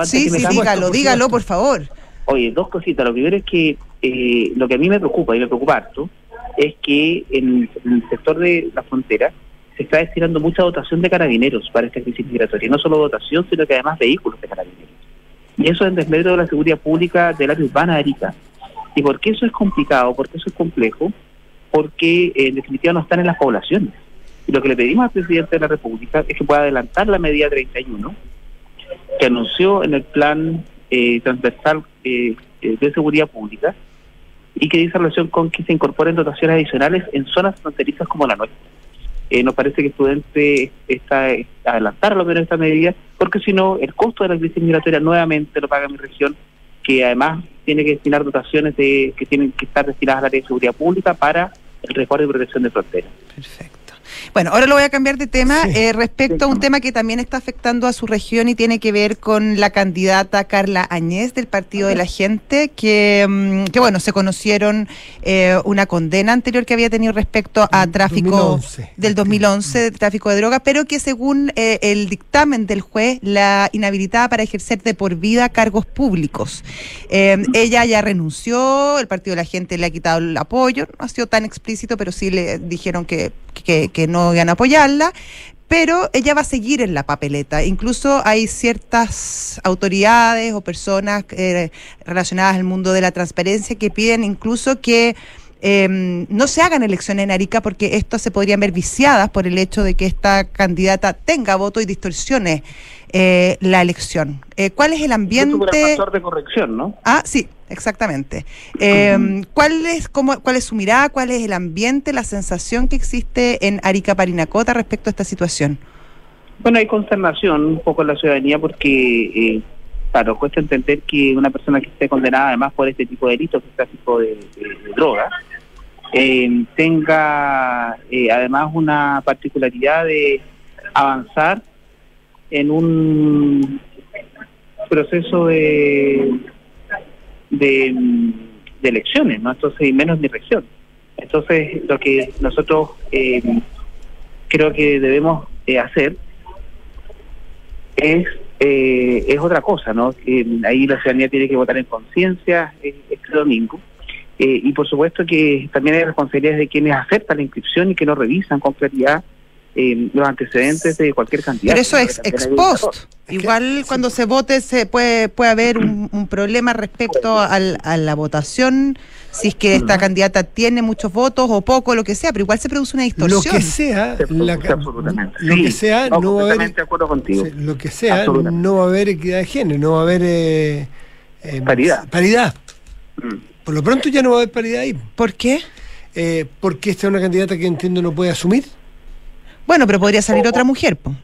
sí, sí, dígalo, dígalo, por favor. Oye, dos cositas. Lo primero es que eh, lo que a mí me preocupa y me preocupa harto es que en, el sector de la frontera se está destinando mucha dotación de carabineros para esta crisis migratoria. No solo dotación, sino que además vehículos de carabineros. Y eso es en desmedro de la seguridad pública del área urbana de Arica. ¿Y por qué eso es complicado? ¿Por qué eso es complejo? Porque en definitiva no están en las poblaciones. Y lo que le pedimos al presidente de la República es que pueda adelantar la medida 31, que anunció en el plan eh, transversal eh, eh, de seguridad pública y que dice relación con que se incorporen dotaciones adicionales en zonas fronterizas como la nuestra. nos parece que es prudente está, adelantar lo menos esta medida, porque si no, el costo de la crisis migratoria nuevamente lo paga mi región, que además tiene que destinar dotaciones de, que tienen que estar destinadas al área de seguridad pública para el resguardo y protección de fronteras. Perfecto. Bueno, ahora lo voy a cambiar de tema eh, respecto a un tema que también está afectando a su región y tiene que ver con la candidata Carla Añez del Partido de la Gente, que, mm, que bueno, se conocieron eh, una condena anterior que había tenido respecto a tráfico del 2011, de tráfico de drogas, pero que según eh, el dictamen del juez la inhabilitaba para ejercer de por vida cargos públicos. ella ya renunció, el Partido de la Gente le ha quitado el apoyo, no ha sido tan explícito, pero sí le dijeron que, que, que no iban a apoyarla, pero ella va a seguir en la papeleta. Incluso hay ciertas autoridades o personas eh, relacionadas al mundo de la transparencia que piden incluso que eh, no se hagan elecciones en Arica porque estas se podrían ver viciadas por el hecho de que esta candidata tenga voto y distorsione eh, la elección. Eh, ¿Cuál es el ambiente? factor de corrección, ¿no? Ah, sí, exactamente. Eh, ¿cuál, es, cómo, ¿Cuál es su mirada? ¿Cuál es el ambiente, la sensación que existe en Arica Parinacota respecto a esta situación? Bueno, hay consternación un poco en la ciudadanía porque, eh, claro, cuesta entender que una persona que esté condenada además por este tipo de delitos, que es tráfico de, de, de drogas, eh, tenga eh, además una particularidad de avanzar en un proceso de, de, elecciones, ¿no? Entonces, y menos de elección. Entonces, lo que nosotros eh, creo que debemos eh, hacer es eh, es otra cosa, ¿no? Ahí la ciudadanía tiene que votar en conciencia este domingo. Eh, y por supuesto que también hay responsabilidades de quienes aceptan la inscripción y que no revisan con claridad eh, los antecedentes de cualquier candidato. Pero eso es ex post. Igual cuando se vote se puede, puede haber un, *clears throat* un problema respecto al- a la votación, si es que esta candidata tiene muchos votos o poco, lo que sea, pero igual se produce una Lo distorsión. que sea, Se la lo Sí, que sea, no, no va a haber de acuerdo contigo. Lo que sea, no va a haber equidad de género, no va a haber eh, eh, Paridad. paridad. Mm. Por lo pronto ya no va a haber paridad ahí, ¿Por qué? eh, porque esta es una candidata que entiendo no puede asumir. Bueno, pero podría salir otra mujer. po.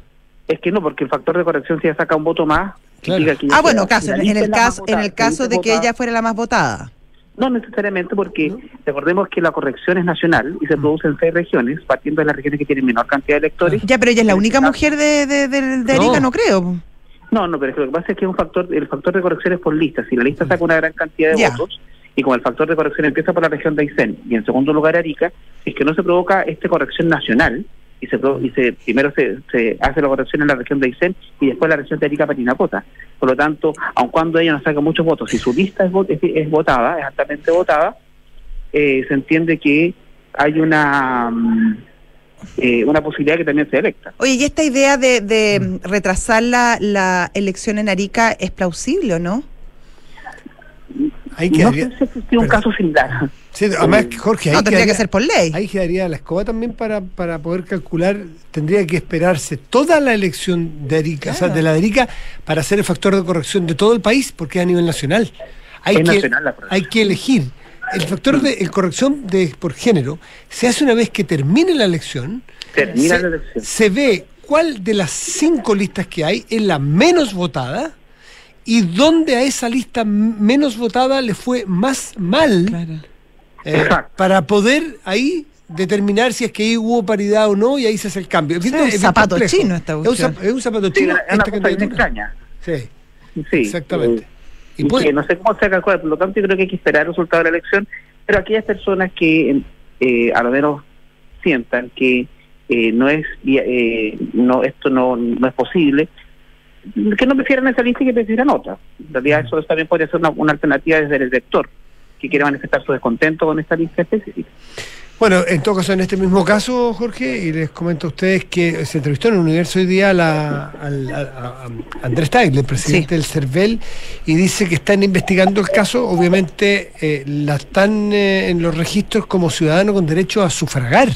Es que no, porque el factor de corrección si ya saca un voto más, Claro. que Ah, bueno, caso, en el caso, en el caso de que votada- ella fuera la más votada. No necesariamente porque recordemos que la corrección es nacional y se produce en seis regiones, partiendo de las regiones que tienen menor cantidad de electores. Ya, pero ella es la única mujer de, de, de- de Arica, No. no creo. No, no, pero es que lo que pasa es que es un factor, el factor de corrección es por lista. Si la lista saca una gran cantidad de Ya. votos y como el factor de corrección empieza por la región de Aysén y en segundo lugar Arica, es que no se provoca esta corrección nacional y se, y se primero se, se hace la corrección en la región de Aysén y después la región de Arica Parinacota. Por lo tanto, aun cuando ella no saca muchos votos, si su lista es, es, es votada, es altamente votada, eh, se entiende que hay una mm, eh, una posibilidad que también sea electa. Oye, ¿y esta idea de, de retrasar la, la elección en Arica es plausible o no? Ahí No quedaría, sé si un caso similar. sí, además, Jorge, ahí No, tendría que ser por ley. Ahí quedaría la escoba también para, para poder calcular, tendría que esperarse toda la elección de Arica, o sea, de la de Arica, para hacer el factor de corrección de todo el país, porque es a nivel nacional. Hay, Es que, nacional la corrección. hay que elegir. El factor de el corrección de, por género se hace una vez que termine la elección, Termina se, la elección. se ve cuál de las cinco listas que hay es la menos votada y dónde a esa lista menos votada le fue más mal eh, para poder ahí determinar si es que ahí hubo paridad o no y ahí se hace el cambio. Es un zapato complejo. chino esta es un, cuestión. es un zapato Sí, chino. es una esta cosa bien extraña. Sí, Sí, exactamente. eh, Y y puede- que no sé cómo se calcula, por lo tanto yo creo que hay que esperar el resultado de la elección, pero aquellas personas que eh, a lo menos sientan que eh, no es eh, no esto no, no es posible, que no prefieran esa lista y que prefieran otra. En realidad eso también podría ser una, una alternativa desde el elector que quiera manifestar su descontento con esta lista específica. Bueno, en todo caso, en este mismo caso, Jorge, y les comento a ustedes que se entrevistó en el universo hoy día a, la- al- a- a- a Andrés Tagle, el presidente del CERVEL, y dice que están investigando el caso. Obviamente, eh, la están eh, en los registros como ciudadano con derecho a sufragar.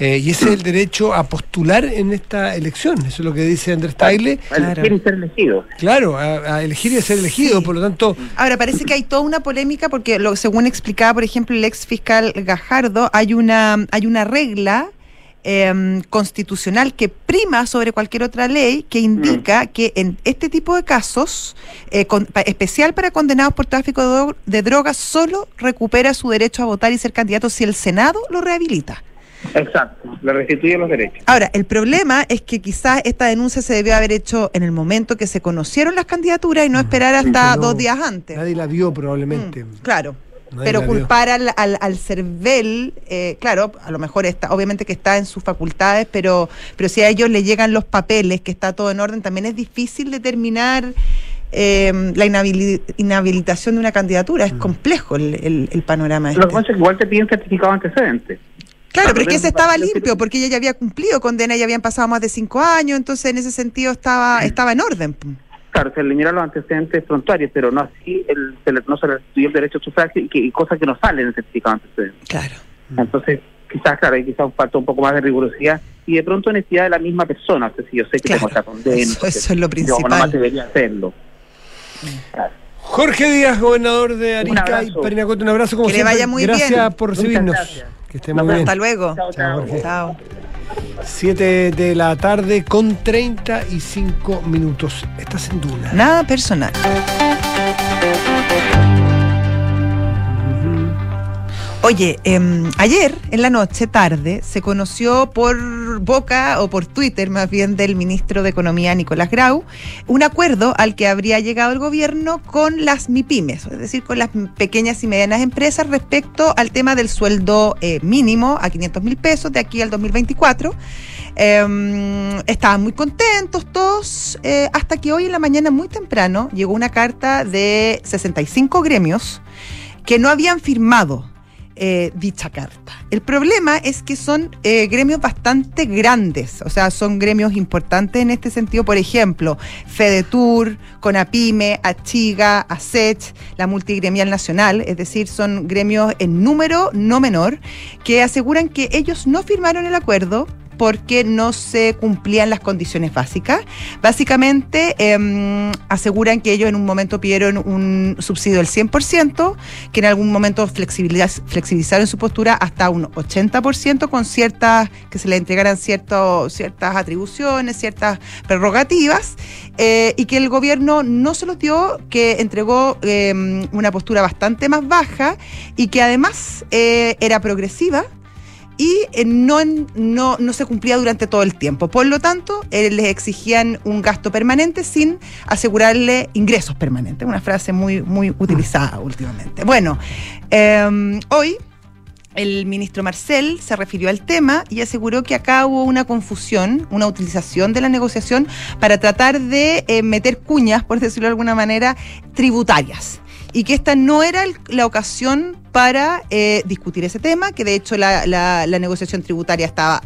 Eh, y ese es el derecho a postular en esta elección. Eso es lo que dice Andrés Tagle. Claro. Quieren ser elegidos. Claro, a, a elegir y a ser elegido. Sí. Por lo tanto, Ahora, parece que hay toda una polémica porque, lo, según explicaba, por ejemplo, el ex fiscal Gajardo, hay una, hay una regla eh, constitucional que prima sobre cualquier otra ley que indica que en este tipo de casos, eh, con- pa- especial para condenados por tráfico de drogas, solo recupera su derecho a votar y ser candidato si el Senado lo rehabilita. Exacto, le restituyen los derechos. Ahora, el problema es que quizás esta denuncia se debió haber hecho en el momento que se conocieron las candidaturas y no esperar hasta no, dos días antes. nadie la vio probablemente. Mm, claro. Nadie Pero culpar al, al, al CERVEL, eh, claro, a lo mejor está, obviamente que está en sus facultades, pero, pero si a ellos le llegan los papeles, que está todo en orden, también es difícil determinar eh, la inhabili- inhabilitación de una candidatura. Mm. Es complejo el, el- el panorama. Lo que Este. pasa es que igual te piden certificado antecedente. Claro, pero es que ese estaba limpio, porque ella ya había cumplido condena, ya habían pasado más de cinco años, entonces en ese sentido estaba, estaba en orden. Claro, se eliminaron los antecedentes frontarios, pero no así, el, se le, no se le restituyó el derecho a sufragio y, que, y cosas que no salen en el certificado de antecedentes. Claro. Entonces, quizás, claro, hay quizás falta un poco más de rigurosidad y de pronto honestidad de la misma persona. O sea, si yo sé que Claro, tengo esta condena, eso- eso es lo Yo principal. nomás debería hacerlo. Claro. Jorge Díaz, gobernador de Arica y. Parinacota, un abrazo como Que le vaya muy Gracias bien. por recibirnos. gracias. Que esté muy bien. Hasta luego. Chao, Chao, chao. Chao. 7 de la tarde con 35 minutos. Estás en Duna. Nada personal. Oye, em, ayer en la noche, tarde, se conoció por boca o por Twitter más bien del ministro de Economía Nicolás Grau un acuerdo al que habría llegado el gobierno con las MIPIMES, es decir, con las pequeñas y medianas empresas respecto al tema del sueldo eh, mínimo a 500 mil pesos de aquí al 2024. Eh, estaban muy contentos todos, eh, hasta que hoy en la mañana muy temprano llegó una carta de 65 gremios que no habían firmado eh, dicha carta. El problema es que son eh, gremios bastante grandes, o sea, son gremios importantes en este sentido, por ejemplo, FEDETUR, CONAPIME, ACHIGA, ASECH, la Multigremial Nacional, es decir, son gremios en número no menor, que aseguran que ellos no firmaron el acuerdo porque no se cumplían las condiciones básicas. Básicamente em, aseguran que ellos en un momento pidieron un subsidio del 100%, que en algún momento flexibiliz- flexibilizaron su postura hasta un 80% con ciertas, que se le entregaran cierto, ciertas atribuciones, ciertas prerrogativas, eh, y que el gobierno no se los dio, que entregó em, una postura bastante más baja y que además eh, era progresiva y eh, no, no, no se cumplía durante todo el tiempo. Por lo tanto, eh, les exigían un gasto permanente sin asegurarle ingresos permanentes. Una frase muy, muy utilizada últimamente. Bueno, eh, hoy el ministro Marcel se refirió al tema y aseguró que acá hubo una confusión, una utilización de la negociación para tratar de eh, meter cuñas, por decirlo de alguna manera, tributarias. Y que esta no era el- la ocasión para eh, discutir ese tema, que de hecho la, la- la negociación tributaria estaba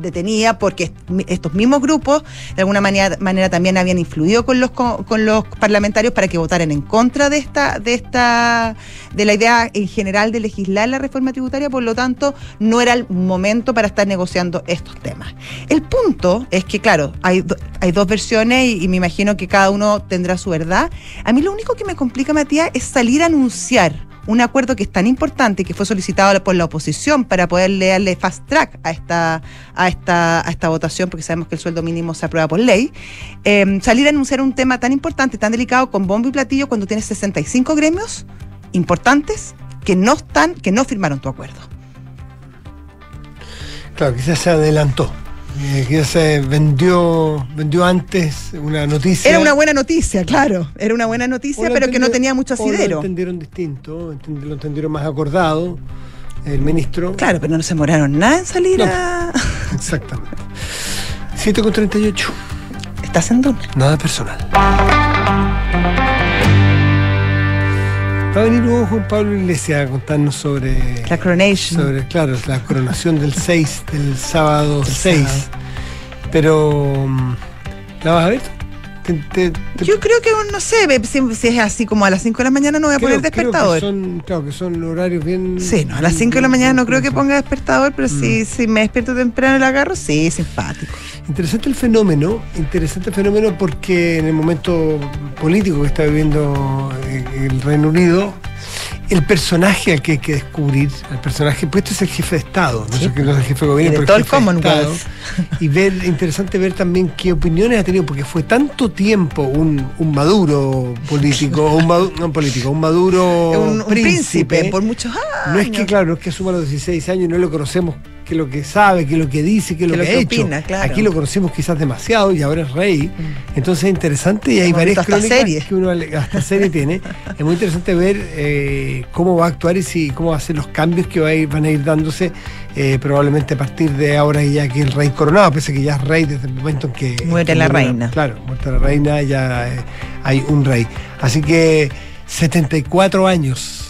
detenida porque est- estos mismos grupos de alguna manera, manera también habían influido con los co- con los parlamentarios para que votaran en contra de esta de esta de la idea en general de legislar la reforma tributaria, por lo tanto no era el momento para estar negociando estos temas. El punto es que claro, hay do- hay dos versiones y me imagino que cada uno tendrá su verdad. A mí lo único que me complica Matías es salir a anunciar un acuerdo que es tan importante que fue solicitado por la oposición para poder darle fast track a esta, a esta, a esta votación, porque sabemos que el sueldo mínimo se aprueba por ley, eh, salir a anunciar un tema tan importante, tan delicado, con bombo y platillo, cuando tienes 65 gremios importantes que no están, que no firmaron tu acuerdo. Claro, quizás se adelantó. Eh, quizás se vendió, vendió antes una noticia. Era una buena noticia, claro, era una buena noticia, pero que no tenía mucho o Lo asidero. entendieron distinto, lo entendieron más acordado el ministro. Claro, pero no se demoraron nada en salir No. a... *laughs* Exactamente. 7 con 38. Estás en Duna. Nada personal. Va a venir luego Juan Pablo Iglesias a contarnos sobre. La coronation. sobre, claro, la coronación del 6, del sábado Del 6. sábado. Pero. mm, ¿La vas a ver? Te- te- te- Yo creo que, no sé, si, si es así como a las 5 de la mañana no voy a creo- poner creo que despertador. son, claro, que son horarios bien. Sí, no, a las 5 de la mañana no creo que ponga despertador, pero Mm. si, si me despierto temprano y la agarro, sí, simpático. Interesante el fenómeno, interesante el fenómeno porque en el momento político que está viviendo eh, el Reino Unido, el personaje al que hay que descubrir, el personaje, pues este es el jefe de Estado, no, Sí. es el, no es el jefe de gobierno, pero todo el el jefe de Commonwealth. Estado. Y ver, interesante ver también qué opiniones ha tenido, porque fue tanto tiempo un, un maduro político, un maduro, *laughs* no político, un maduro un, un príncipe, por muchos años. no es que, claro, no es que asuma los 16 años y no lo conocemos, que lo que sabe, que lo que dice, que lo Que que, lo ha que hecho. opina, claro. Aquí lo conocimos quizás demasiado y ahora es rey. Entonces es interesante y hay Hemos varias crónicas series. que uno hasta serie tiene. Es muy interesante ver eh, cómo va a actuar y si, cómo va a ser los cambios que va a ir- van a ir dándose eh, probablemente a partir de ahora y ya que el rey coronado, pese a que ya es rey desde el momento en que... Muere la reina. Claro, muerta la reina, ya eh, hay un rey. Así que 74 años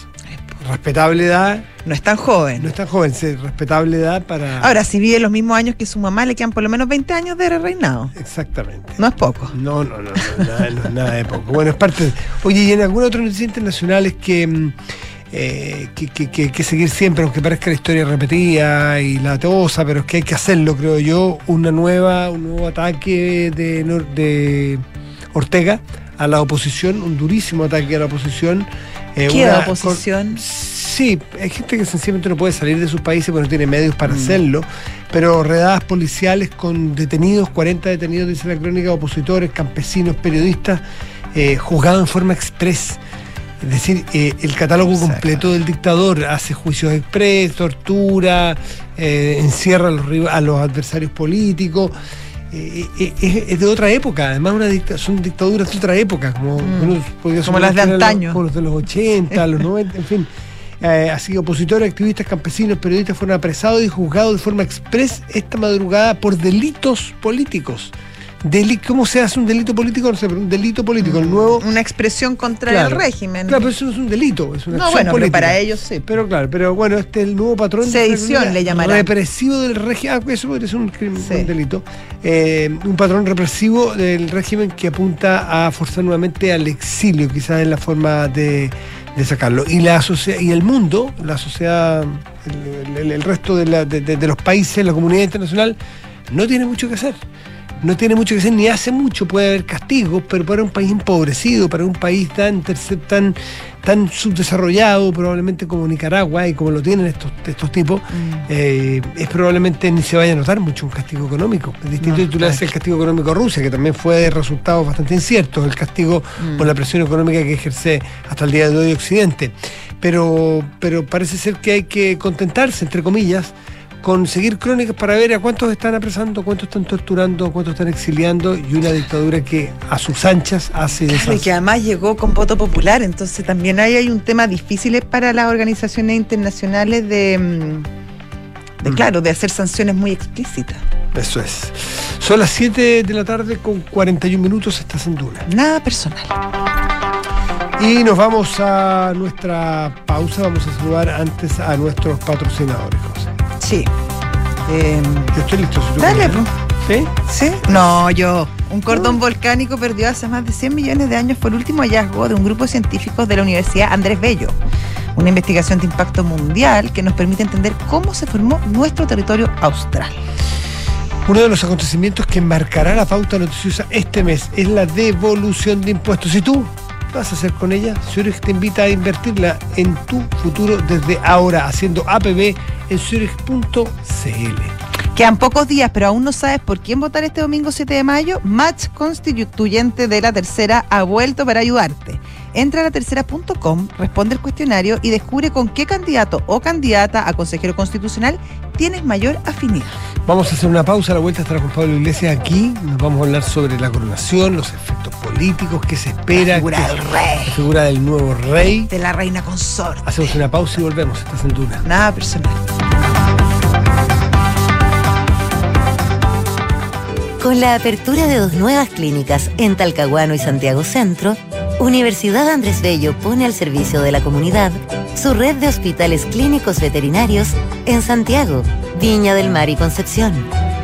respetable edad, No es tan joven. no es tan joven, sí, respetable edad para... Ahora, si vive los mismos años que su mamá, le quedan por lo menos 20 años de reinado. Exactamente. No es poco. No, no, no, no, nada, no es nada de poco. Bueno, es parte de... Oye, y en alguna otra noticia internacional es que... mm, eh, que, que- que que seguir siempre, aunque parezca la historia repetida y la tosa, pero es que hay que hacerlo, creo yo, una nueva, un nuevo ataque de, de Ortega a la oposición, un durísimo ataque a la oposición. Eh, ¿Qué una- oposición? con- sí, hay gente que sencillamente no puede salir de sus países porque no tiene medios para Mm. hacerlo, pero redadas policiales con detenidos, 40 detenidos, dice la crónica, opositores, campesinos, periodistas, eh, juzgados en forma express. Es decir, eh, el catálogo Exacto. completo del dictador hace juicios express, tortura, eh, encierra a los, riva- a los adversarios políticos. Eh, eh, es, de otra época, además una dicta- son dictaduras de otra época, como, Mm. Como las de eran los- antaño. como los de los 80, los 90, en fin. Eh, así que opositores, activistas, campesinos, periodistas fueron apresados y juzgados de forma express esta madrugada por delitos políticos. Deli- ¿Cómo se hace un delito político? No sé, pero un delito político, el nuevo. Una expresión contra Claro. el régimen. Claro, pero eso no es un delito, es una no, acción bueno, pero para ellos sí. Pero claro, pero bueno, este es el nuevo patrón Sedición le llamarán. represivo del régimen. Ah, eso podría ser un, crimen, Sí. un delito. Eh, un patrón represivo del régimen que apunta a forzar nuevamente al exilio, quizás es la forma de, de sacarlo. Y la socie- y el mundo, la sociedad, el, el- el resto de, la- de los países, la comunidad internacional, no tiene mucho que hacer no tiene mucho que hacer ni hace mucho, puede haber castigos, pero para un país empobrecido, para un país tan tan, tan subdesarrollado, probablemente como Nicaragua y como lo tienen estos, estos tipos, eh, es probablemente ni se vaya a notar mucho un castigo económico. Es distinto No, tú le haces el castigo económico a Rusia, que también fue de resultados bastante inciertos, el castigo por la presión económica que ejerce hasta el día de hoy Occidente. Pero, pero parece ser que hay que contentarse, entre comillas, con seguir crónicas para ver a cuántos están apresando, cuántos están torturando, cuántos están exiliando y una dictadura que a sus anchas hace Claro, y deshace. que además llegó con voto popular, entonces también ahí hay un tema difícil para las organizaciones internacionales de, mm, de Mm. claro, de hacer sanciones muy explícitas. Eso es. Son las 7 de la tarde con 41 minutos, estás en Duna. Nada personal. Y nos vamos a nuestra pausa, vamos a saludar antes a nuestros patrocinadores. Sí. Eh, Yo estoy listo. si tú Dale, quieres. ¿Sí? ¿Sí? No, yo. Un cordón volcánico perdió hace más de 100 millones de años fue el último hallazgo de un grupo de científicos de la Universidad Andrés Bello. Una investigación de impacto mundial que nos permite entender cómo se formó nuestro territorio austral. Uno de los acontecimientos que marcará la pauta noticiosa este mes es la devolución de impuestos. ¿Y tú? ¿Qué vas a hacer con ella? Zurich te invita a invertirla en tu futuro desde ahora, haciendo APB en zurich.cl. Quedan pocos días, pero aún no sabes por quién votar este domingo 7 de mayo. Match Constituyente de la Tercera ha vuelto para ayudarte. Entra a la tercera.com, responde el cuestionario y descubre con qué candidato o candidata a consejero constitucional tienes mayor afinidad. Vamos a hacer una pausa, a la vuelta estará con Pablo Iglesias aquí. Nos vamos a hablar sobre la coronación, los efectos políticos, qué se espera, La figura qué- del rey. la figura del nuevo rey. De la reina consorte. Hacemos una pausa y volvemos. Estás en Duna. Nada personal. Con la apertura de dos nuevas clínicas en Talcahuano y Santiago Centro, Universidad Andrés Bello pone al servicio de la comunidad su red de hospitales clínicos veterinarios en Santiago, Viña del Mar y Concepción,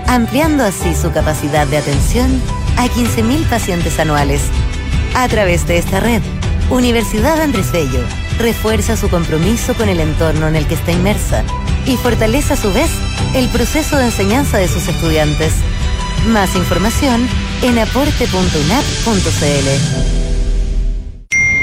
ampliando así su capacidad de atención a 15.000 pacientes anuales. A través de esta red, Universidad Andrés Bello refuerza su compromiso con el entorno en el que está inmersa y fortalece a su vez el proceso de enseñanza de sus estudiantes. Más información en aporte.unap.cl.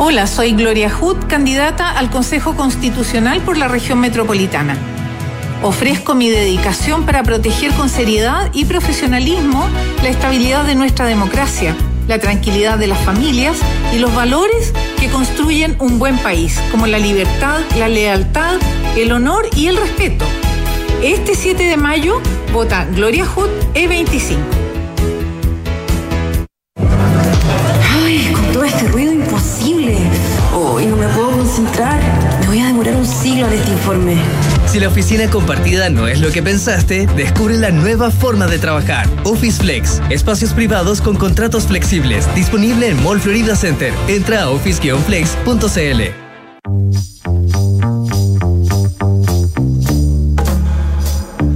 Hola, soy Gloria Hood, candidata al Consejo Constitucional por la región metropolitana. Ofrezco mi dedicación para proteger con seriedad y profesionalismo la estabilidad de nuestra democracia, la tranquilidad de las familias y los valores que construyen un buen país, como la libertad, la lealtad, el honor y el respeto. Este 7 de mayo vota Gloria Hood E25. Concentrar. Me voy a demorar un siglo en este informe. Si la oficina compartida no es lo que pensaste, descubre la nueva forma de trabajar. Office Flex. Espacios privados con contratos flexibles. Disponible en Mall Florida Center. Entra a office-flex.cl.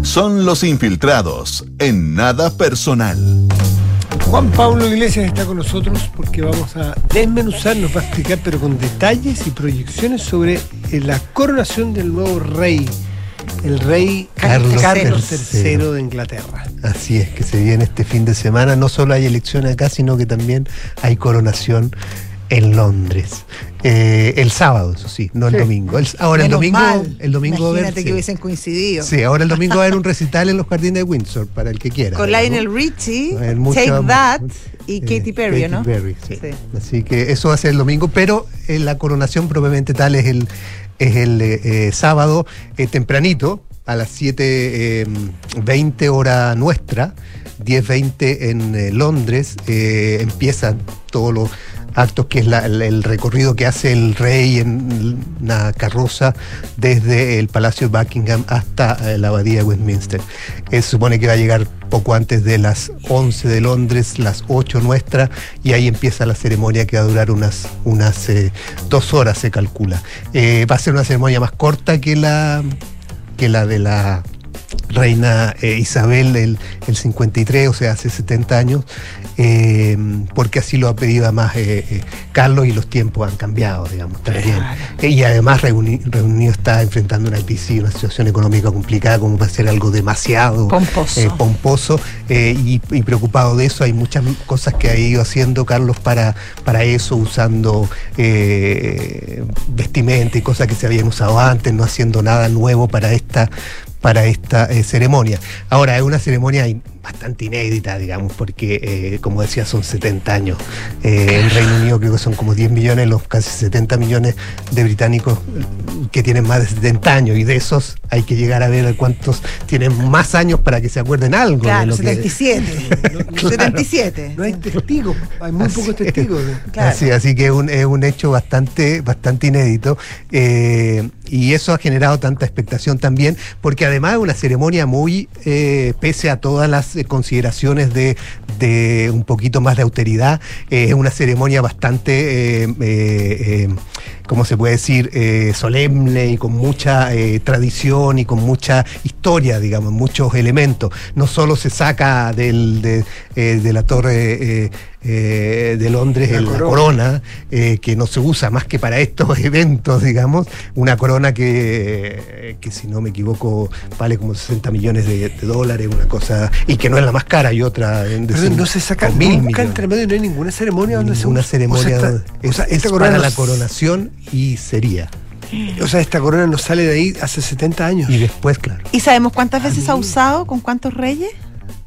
Son los infiltrados en nada personal. Juan Pablo Iglesias está con nosotros porque vamos a desmenuzar, nos va a explicar, pero con detalles y proyecciones sobre eh, la coronación del nuevo rey, el rey Carlos, Carlos III. III de Inglaterra. Así es, que se viene este fin de semana. No solo hay elecciones acá, sino que también hay coronación en Londres. Eh, el sábado, eso sí, no el Sí. domingo. El- ahora Menos el domingo, mal. el domingo va a haber- Imagínate que sí. hubiesen coincidido. Sí, ahora el domingo va a haber un recital en los jardines de Windsor para el que quiera. Con. Lionel Richie, mucha- Take That y Eh, Katy Perry, Katy ¿no? Perry, sí. Así que eso va a ser el domingo, pero eh, la coronación propiamente tal es el, es el eh, sábado tempranito, a las 7.20 hora nuestra, 10.20 en Londres, empiezan todos los actos que es la- el, recorrido que hace el rey en una carroza desde el Palacio Buckingham hasta eh, la Abadía de Westminster. Eh, se supone que va a llegar poco antes de las 11 de Londres, las 8 nuestra, y ahí empieza la ceremonia que va a durar unas, unas eh, dos horas, se calcula. Va a ser una ceremonia más corta que la, que la de la reina eh, Isabel el, el 53, o sea, hace 70 años, eh, porque así lo ha pedido además eh, Carlos y los tiempos han cambiado, digamos, también. Y además Reuni- Reunido está enfrentando una crisis, una situación económica complicada como para ser algo demasiado Pomposo. pomposo y, y preocupado de eso. Hay muchas cosas que ha ido haciendo Carlos para, para eso, usando vestimenta y cosas que se habían usado antes, no haciendo nada nuevo para esta para esta eh, ceremonia. Ahora, es una ceremonia bastante inédita, digamos, porque, eh, como decía, son 70 años. Eh, en Reino Unido creo que son como 10 millones, los casi 70 millones de británicos que tienen más de 70 años, y de esos hay que llegar a ver cuántos tienen más años para que se acuerden algo. de Claro, lo que- 77. *laughs* Claro. 77. No hay testigos, hay muy pocos testigos. Así, así que es un, es un hecho bastante, bastante inédito. eh, y eso ha generado tanta expectación también, porque además es una ceremonia muy, pese a todas las eh, consideraciones de, de un poquito más de autoridad, eh, es una ceremonia bastante, ¿cómo se puede decir?, Eh, solemne y con mucha eh, tradición y con mucha historia, digamos, muchos elementos. No solo se saca del, de, eh, de la torre eh, de Londres La el- la corona. corona, eh, que no se usa más que para estos *laughs* eventos, digamos, una corona que, que si no me equivoco vale como 60 millones de, de dólares, una cosa, y que no es la más cara, y otra en Pero no se saca mil nunca entre medio, no hay ninguna ceremonia donde se Una use. ceremonia O sea, esta, es, o sea, es esta para corona la coronación y sería. O sea, esta corona no sale de ahí hace 70 años. Y después, claro. ¿Y sabemos cuántas veces ha usado? ¿Con cuántos reyes?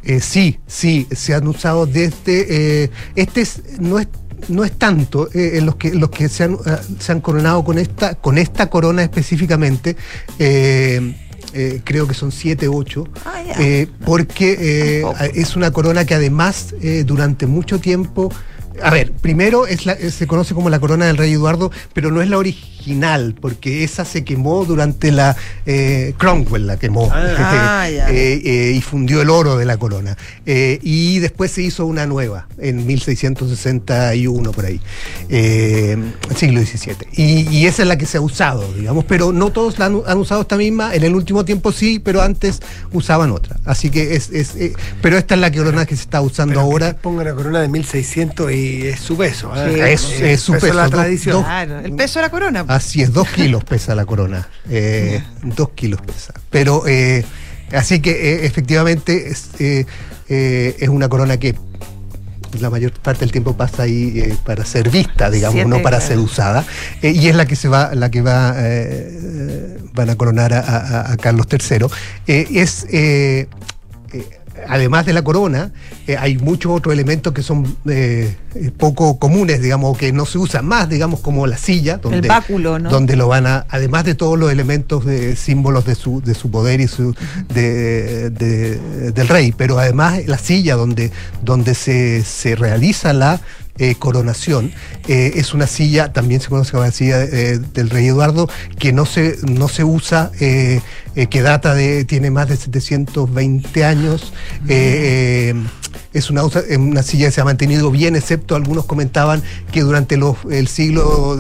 Eh, sí, sí, se han usado desde. eh, este es, no es. No es tanto eh, en los que los que se han, se han coronado con esta con esta corona específicamente. eh, eh, creo que son 7, 8, Ah, ya. eh, porque eh, es una corona que además eh, durante mucho tiempo... A ver, primero es la- eh, se conoce como la corona del rey Eduardo, pero no es la original, porque esa se quemó durante la... eh, Cromwell la quemó Ah, *laughs* ya. eh, eh, y fundió el oro de la corona. Eh, y después se hizo una nueva en 1661 por ahí, eh, siglo XVII. Y, y esa es la que se ha usado, digamos, pero no todos la han, han usado esta misma. En el último tiempo sí, pero antes usaban otra. Así que es, es, eh, pero esta es la corona que se está usando ahora. Ponga una corona de 1600 y es su peso. ¿eh? Sí, es- es su peso la tradición. dos- Claro, el peso de la corona. Así es, dos kilos pesa la corona. Eh, dos kilos pesa. Pero, eh, así que eh, efectivamente es, es una corona que la mayor parte del tiempo pasa ahí eh, para ser vista, digamos, Siete, no para claro. ser usada. Eh, y es la que se va, la que va, eh, van a coronar a, a- a Carlos III. Es además de la corona, eh, hay muchos otros elementos que son eh, eh, poco comunes, digamos, que no se usan más, digamos, como la silla, donde, el báculo, ¿no? donde lo van a, además de todos los elementos de símbolos de su, de su poder y su de, de- del rey, pero además la silla donde, donde se, se realiza la eh, coronación eh, es una silla, también se conoce como la silla eh, del rey Eduardo, que no se, no se usa, eh, que data de, tiene más de 720 años. eh, eh, es una, una silla que se ha mantenido bien, excepto algunos comentaban que durante los, el siglo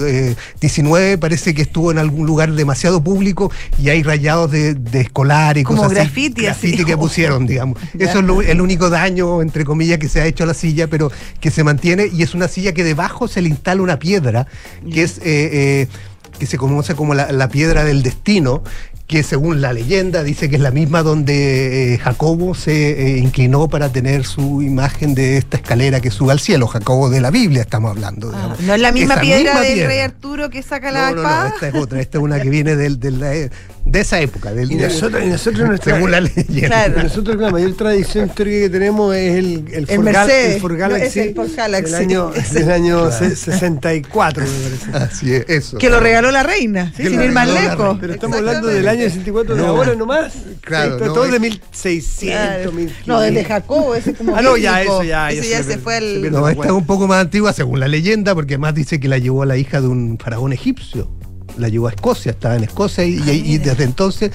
XIX parece que estuvo en algún lugar demasiado público y hay rayados de, de escolar y Como cosas así. graffiti, así. graffiti que pusieron, digamos. *laughs* Ya. Eso es lo- el único daño, entre comillas, que se ha hecho a la silla, pero que se mantiene y es una silla que debajo se le instala una piedra, que es... eh, eh, que se conoce como la, la piedra del destino, que según la leyenda dice que es la misma donde eh, Jacobo se eh, inclinó para tener su imagen de esta escalera que sube al cielo, Jacobo de la Biblia estamos hablando. Ah, No es la misma Esa piedra misma del piedra. rey Arturo que saca la No, no, no, esta es otra, esta es una que viene del- del- de, de esa época. Del, Y nosotros, y nosotros nuestra- según la leyenda. Claro. *laughs* Nosotros la mayor tradición histórica que tenemos es el, el, El Ford, Gal- Mercedes. el Ford No, Galaxy, es el Galaxy. del año, *laughs* del año Claro. se- 64, me parece. Así es, eso. Que lo regaló la reina, Sí, sin ir más lejos. Pero estamos hablando del año 64 de No. ahora nomás. Claro, es no, todo es- de 1600, Claro. 1500. No, desde Jacobo, ese es como. Ah, no, ya, eso ya, Ese ya se se fue se al. No, esta es un poco más antigua según la leyenda, porque además dice que la llevó a la hija de un faraón egipcio. La llevó a Escocia, estaba en Escocia y, y- y desde entonces,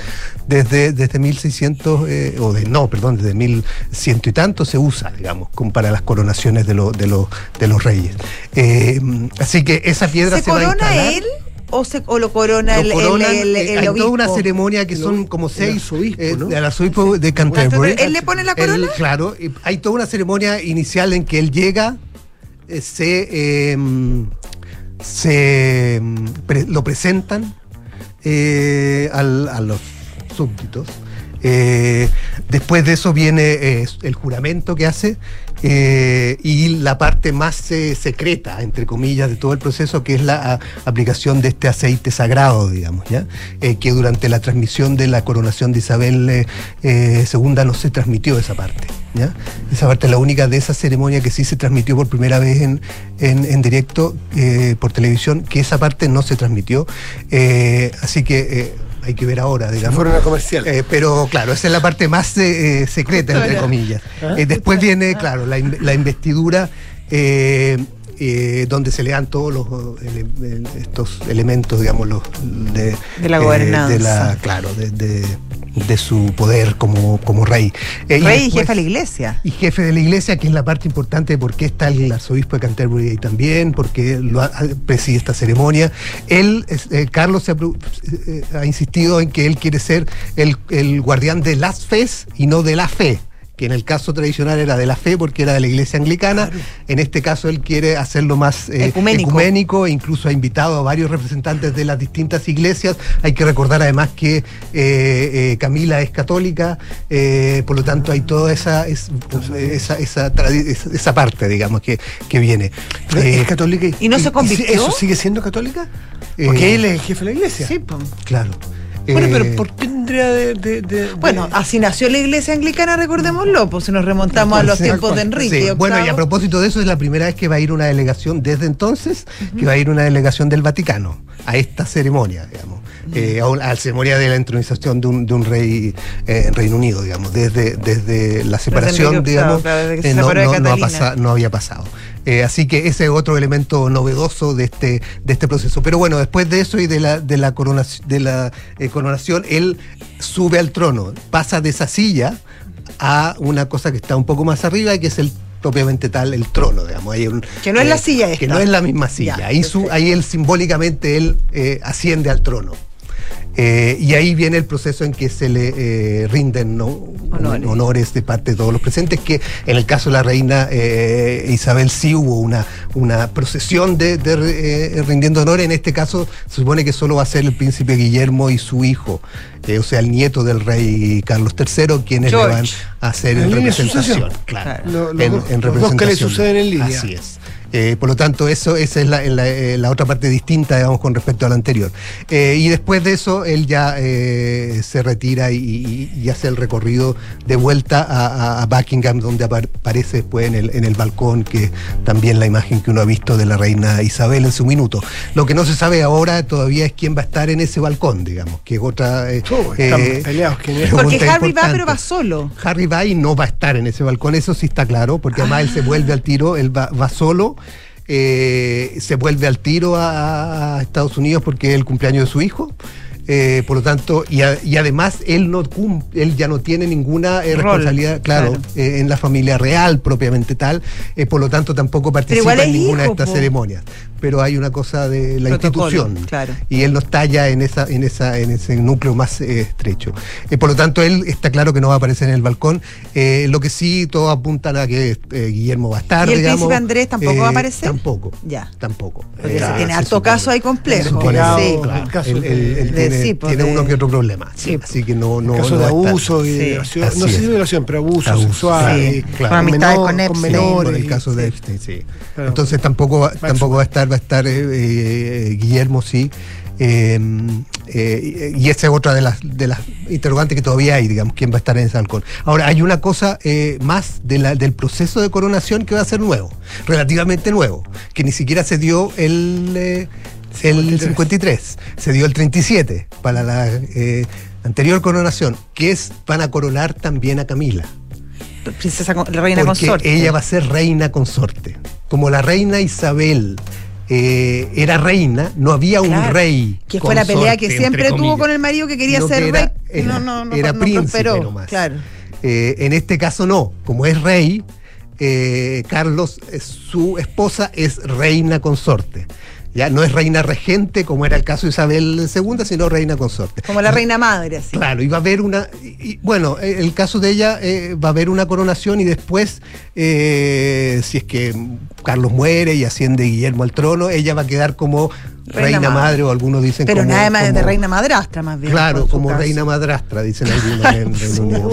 desde, desde 1600, eh, o de, no, perdón, desde 1100 y tanto se usa, digamos, como para las coronaciones de, los de, los de los reyes. Eh, así que esa piedra ¿Se se, va a corona instalar. él o, se, o lo corona Lo el, el- coronan, el, eh, el hay toda una ceremonia que son como seis arzobispo, eh, arzobispo de Canterbury. ¿Él le pone la corona? Él, claro, hay toda una ceremonia inicial en que él llega, eh, se, eh, se mm, lo presentan eh, al- a los súbditos. Eh, después de eso viene eh, el juramento que hace eh, y la parte más eh, secreta, entre comillas, de todo el proceso, que es la aplicación de este aceite sagrado, digamos, ¿ya? Eh, que durante la transmisión de la coronación de Isabel II no se transmitió esa parte. ¿ya? Esa parte es la única de esa ceremonia que sí se transmitió por primera vez en, en- en directo por televisión, que esa parte no se transmitió. Así que hay que ver ahora, digamos. fueron a comercial. Eh, pero claro, esa es la parte más eh, eh, secreta, entre comillas. Ah. Eh, después viene, claro, la, in- la investidura. eh, eh, donde se le dan todos los ele- estos elementos, digamos, los de, De la eh, gobernanza. de la, claro, de, de- de su poder como, como rey. Eh, Rey y después- jefe de la iglesia. y jefe de la iglesia, que es la parte importante de por qué está el arzobispo de Canterbury ahí también, porque lo ha- preside esta ceremonia. Él, eh, Carlos, se ha, pro- eh, ha insistido en que él quiere ser el, el guardián de las fes y no de la fe que en el caso tradicional era de la fe porque era de la iglesia anglicana, en este caso él quiere hacerlo más eh, Ecuménico. ecuménico, e incluso ha invitado a varios representantes de las distintas iglesias. Hay que recordar además que eh, eh, Camila es católica, eh, por lo tanto hay toda esa, es- esa, esa, tradi- esa- esa parte, digamos, que, que viene. Eh, ¿Es católica y, ¿Y no se convirtió? ¿Eso sigue siendo católica? Eh, Porque él es el jefe de la iglesia. Sí, pues. Claro. Bueno, Eh, pero ¿por qué tendría de, de- de- Bueno, así nació la iglesia anglicana, recordémoslo, pues si nos remontamos a los Sí, tiempos de sí. Enrique. VIII. Bueno, y a propósito de eso, es la primera vez que va a ir una delegación, desde entonces, que va a ir una delegación del Vaticano a esta ceremonia, digamos, eh, a, la ceremonia de la entronización de un, de un rey eh, en Reino Unido, digamos, desde, desde la separación, digamos, claro, desde que se eh, no, no- no ha Catalina. pasa- no había pasado. Eh, así que ese es otro elemento novedoso de este, de este proceso. Pero bueno, después de eso y de la, de la, coronación, de la eh, coronación, él sube al trono, pasa de esa silla a una cosa que está un poco más arriba, que es el propiamente tal el trono, digamos. Hay un- Que no es la silla Que esta. no es la misma silla. Ya, ahí, su- ahí él simbólicamente él eh, asciende al trono. Eh, y ahí viene el proceso en que se le eh, rinden ¿no? Honores. honores de parte de todos los presentes, que en el caso de la reina eh, Isabel sí hubo una, una procesión de, de, eh, rindiendo honores, en este caso se supone que solo va a ser el príncipe Guillermo y su hijo, eh, o sea, el nieto del rey Carlos III, quienes le George. van a hacer En representación. Claro. Lo- los En- en los dos que le representación. suceden en línea. Así es. Eh, por lo tanto, eso esa es la, la- eh, la otra parte distinta, digamos, con respecto a la anterior. Eh, y después de eso, él ya eh, se retira y, y- y hace el recorrido de vuelta a, a- a Buckingham, donde apar- aparece después en el, en el balcón, que también la imagen que uno ha visto de la reina Isabel en su minuto. Lo que no se sabe ahora todavía es quién va a estar en ese balcón, digamos, que es otra... eh, Oh, están eh, peleados es. Porque Harry va, pero va solo. Harry va y no va a estar en ese balcón, eso sí está claro, porque además él se vuelve al tiro, él va, va solo, eh, se vuelve al tiro a, a Estados Unidos porque es el cumpleaños de su hijo. eh, por lo tanto, y, a- y además él no cum- él ya no tiene ninguna eh, Rol, responsabilidad, claro, claro. en la familia real propiamente tal, por lo tanto tampoco participa en ninguna hijo, de estas po. ceremonias. Pero hay una cosa de la Protocolo, institución claro. y él no está ya en esa en esa en ese núcleo más eh, estrecho Eh, por lo tanto él está claro que no va a aparecer en el balcón Eh, lo que sí todos apuntan a que eh, Guillermo va a estar ¿Y el digamos. príncipe Andrés tampoco va a aparecer? tampoco Ya. tampoco Porque Eh, se tiene harto supone. caso ahí complejo. Supone, Sí. claro. el caso Él- él- él de- tiene, sí, pues, tiene de- uno que otro problema Sí. así que no no casos no de abuso y Sí. de violación. Así No sé es. si violación, pero abuso, Abuso, sexual. claro. Con con amistades menor- con con Epstein. menores. Por el caso de Epstein, sí. Entonces tampoco va, tampoco va a estar, va a estar eh, eh, Guillermo, sí. Eh, eh, y esa es otra de las, de las interrogantes que todavía hay, digamos, quién va a estar en ese halcón. Ahora, hay una cosa eh, más de la- del proceso de coronación que va a ser nuevo, relativamente nuevo, que ni siquiera se dio el, eh, el 53, se dio el 37 para la eh, anterior coronación, que es, van a coronar también a Camila Princesa, reina porque consorte. ella va a ser reina consorte. Como la reina Isabel eh, era reina, no había un rey. Que fue la pelea que siempre tuvo comillas. con el marido que quería ser que era- rey. era- no, no, no, era no príncipe nomás. Claro. Eh, en este caso no, como es rey, eh, Carlos, su esposa es reina consorte. Ya no es reina regente como era el caso de Isabel II, sino reina consorte. Como la reina madre, así. Claro, y va a haber una. y- bueno, el caso de ella eh, va a haber una coronación y después, eh, si es que Carlos muere y asciende Guillermo al trono, ella va a quedar como Reina reina, madre. madre. o algunos dicen Pero como, nada más de como- reina madrastra, más bien. Claro, como caso. reina madrastra, dicen algunos en *laughs* Reino Unido.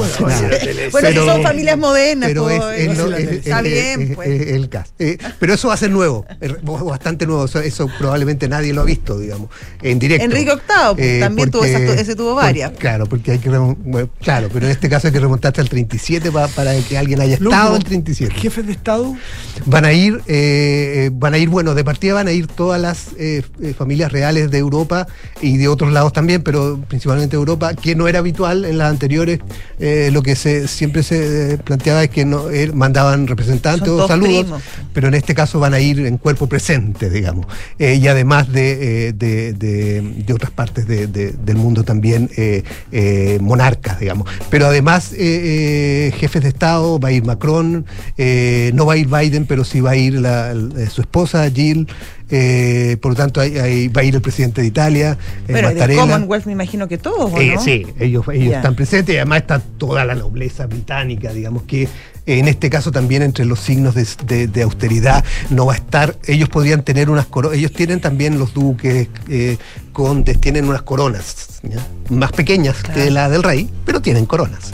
bueno, son familias modernas. pero es, es lo- es- es- está es- bien, es- pues. es el caso. Eh, pero eso va a ser nuevo, eh, bastante nuevo. Eso, eso probablemente nadie lo ha visto, digamos, en directo. Enrique VIII pues, también tuvo esas- ese tuvo varias. por- claro, porque hay que bueno, claro, pero en este caso hay que remontarse al 37 pa- para que alguien haya estado en el 37. Jefes de Estado. Van a ir, eh, eh, van a ir, bueno, de partida van a ir todas las eh, familias reales de Europa y de otros lados también, pero principalmente Europa, que no era habitual en las anteriores. eh, lo que se siempre se planteaba es que no mandaban representantes o saludos, primos. pero en este caso van a ir en cuerpo presente, digamos, y además de, de, de- de otras partes de- de- del mundo también monarcas, digamos. Pero además jefes de Estado, va a ir Macron, no va a ir Biden, pero sí va a ir la- la- su esposa Jill, eh, por lo tanto ahí, ahí va a ir el presidente de Italia, eh, del Mattarella. Commonwealth me imagino que todos, ¿o Eh, no? Sí, ellos, están presentes y además está toda la nobleza británica, digamos que eh, en este caso también entre los signos de, de- de austeridad no va a estar, ellos podrían tener unas coronas, ellos tienen también los duques, eh, condes, tienen unas coronas ¿ya? más pequeñas que la del rey, pero tienen coronas.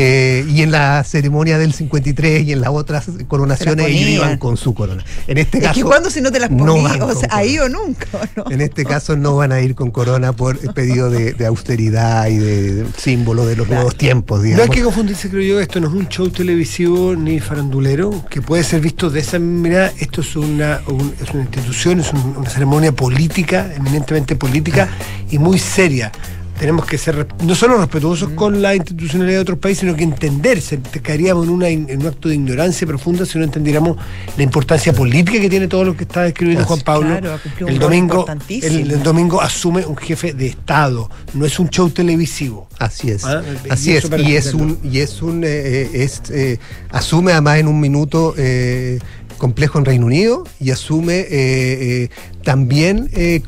Eh, y en la ceremonia del 53 y en las otras coronaciones la ellos iban con su corona. En este Es caso. que cuando si no te las no ponías, van o sea, ahí o nunca, ¿o ¿no? En este caso no van a ir con corona por pedido de, de austeridad y de símbolo de los nuevos tiempos, No digamos. hay que confundirse, creo yo, esto no es un show televisivo ni farandulero, que puede ser visto de esa mirada. Esto es una, un- es una institución, es un- una ceremonia política, eminentemente política y muy seria. Tenemos que ser re- no solo respetuosos con la institucionalidad de otros países, sino que entenderse. Te caeríamos en, una, en un acto de ignorancia profunda si no entendiéramos la importancia política que tiene todo lo que está describiendo Juan Pablo. Claro, el domingo, importantísimo. el, el domingo asume un jefe de Estado, no es un show televisivo. Así es. Ah, Así y es. Y es un, y es un eh, es, eh, asume además en un minuto eh, complejo en Reino Unido y asume eh, eh, también eh,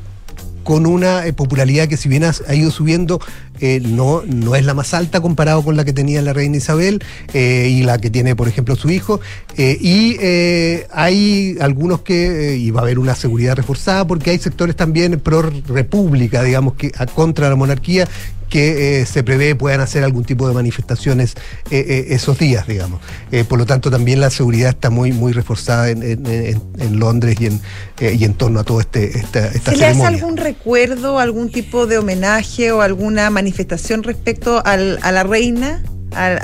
con una eh, popularidad que si bien ha ido subiendo, eh, no, no es la más alta comparado con la que tenía la reina Isabel eh, y la que tiene, por ejemplo, su hijo. Eh, y hay algunos que, y va a haber una seguridad reforzada, porque hay sectores también pro república, digamos, que a contra la monarquía, que eh, se prevé puedan hacer algún tipo de manifestaciones eh, eh, esos días, digamos. Por lo tanto, también la seguridad está muy, muy reforzada en, en- en- en Londres y en, y en torno a toda este, esta, esta ¿Se le hace algún recuerdo, algún tipo de homenaje o alguna manifestación respecto al- a la reina, al,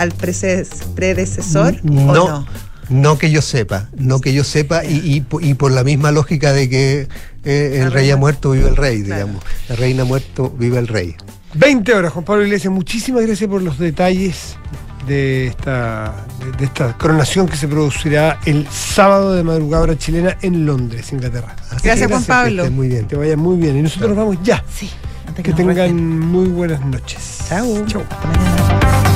predecesor? ¿o no, no? que yo sepa, no que yo sepa, y, y po- y por la misma lógica de que eh, el rey ha muerto, vive el rey, digamos. La reina ha muerto, vive el rey. 20 horas, Juan Pablo Iglesias, muchísimas gracias por los detalles de esta, de, esta coronación que se producirá el sábado de madrugada hora chilena en Londres, Inglaterra. Así que Gracias, Juan que Pablo. estés muy bien, te vaya muy bien. Y nosotros nos vamos ya. Sí. Que tengan reten. muy buenas noches. Chao. Chao. Hasta mañana.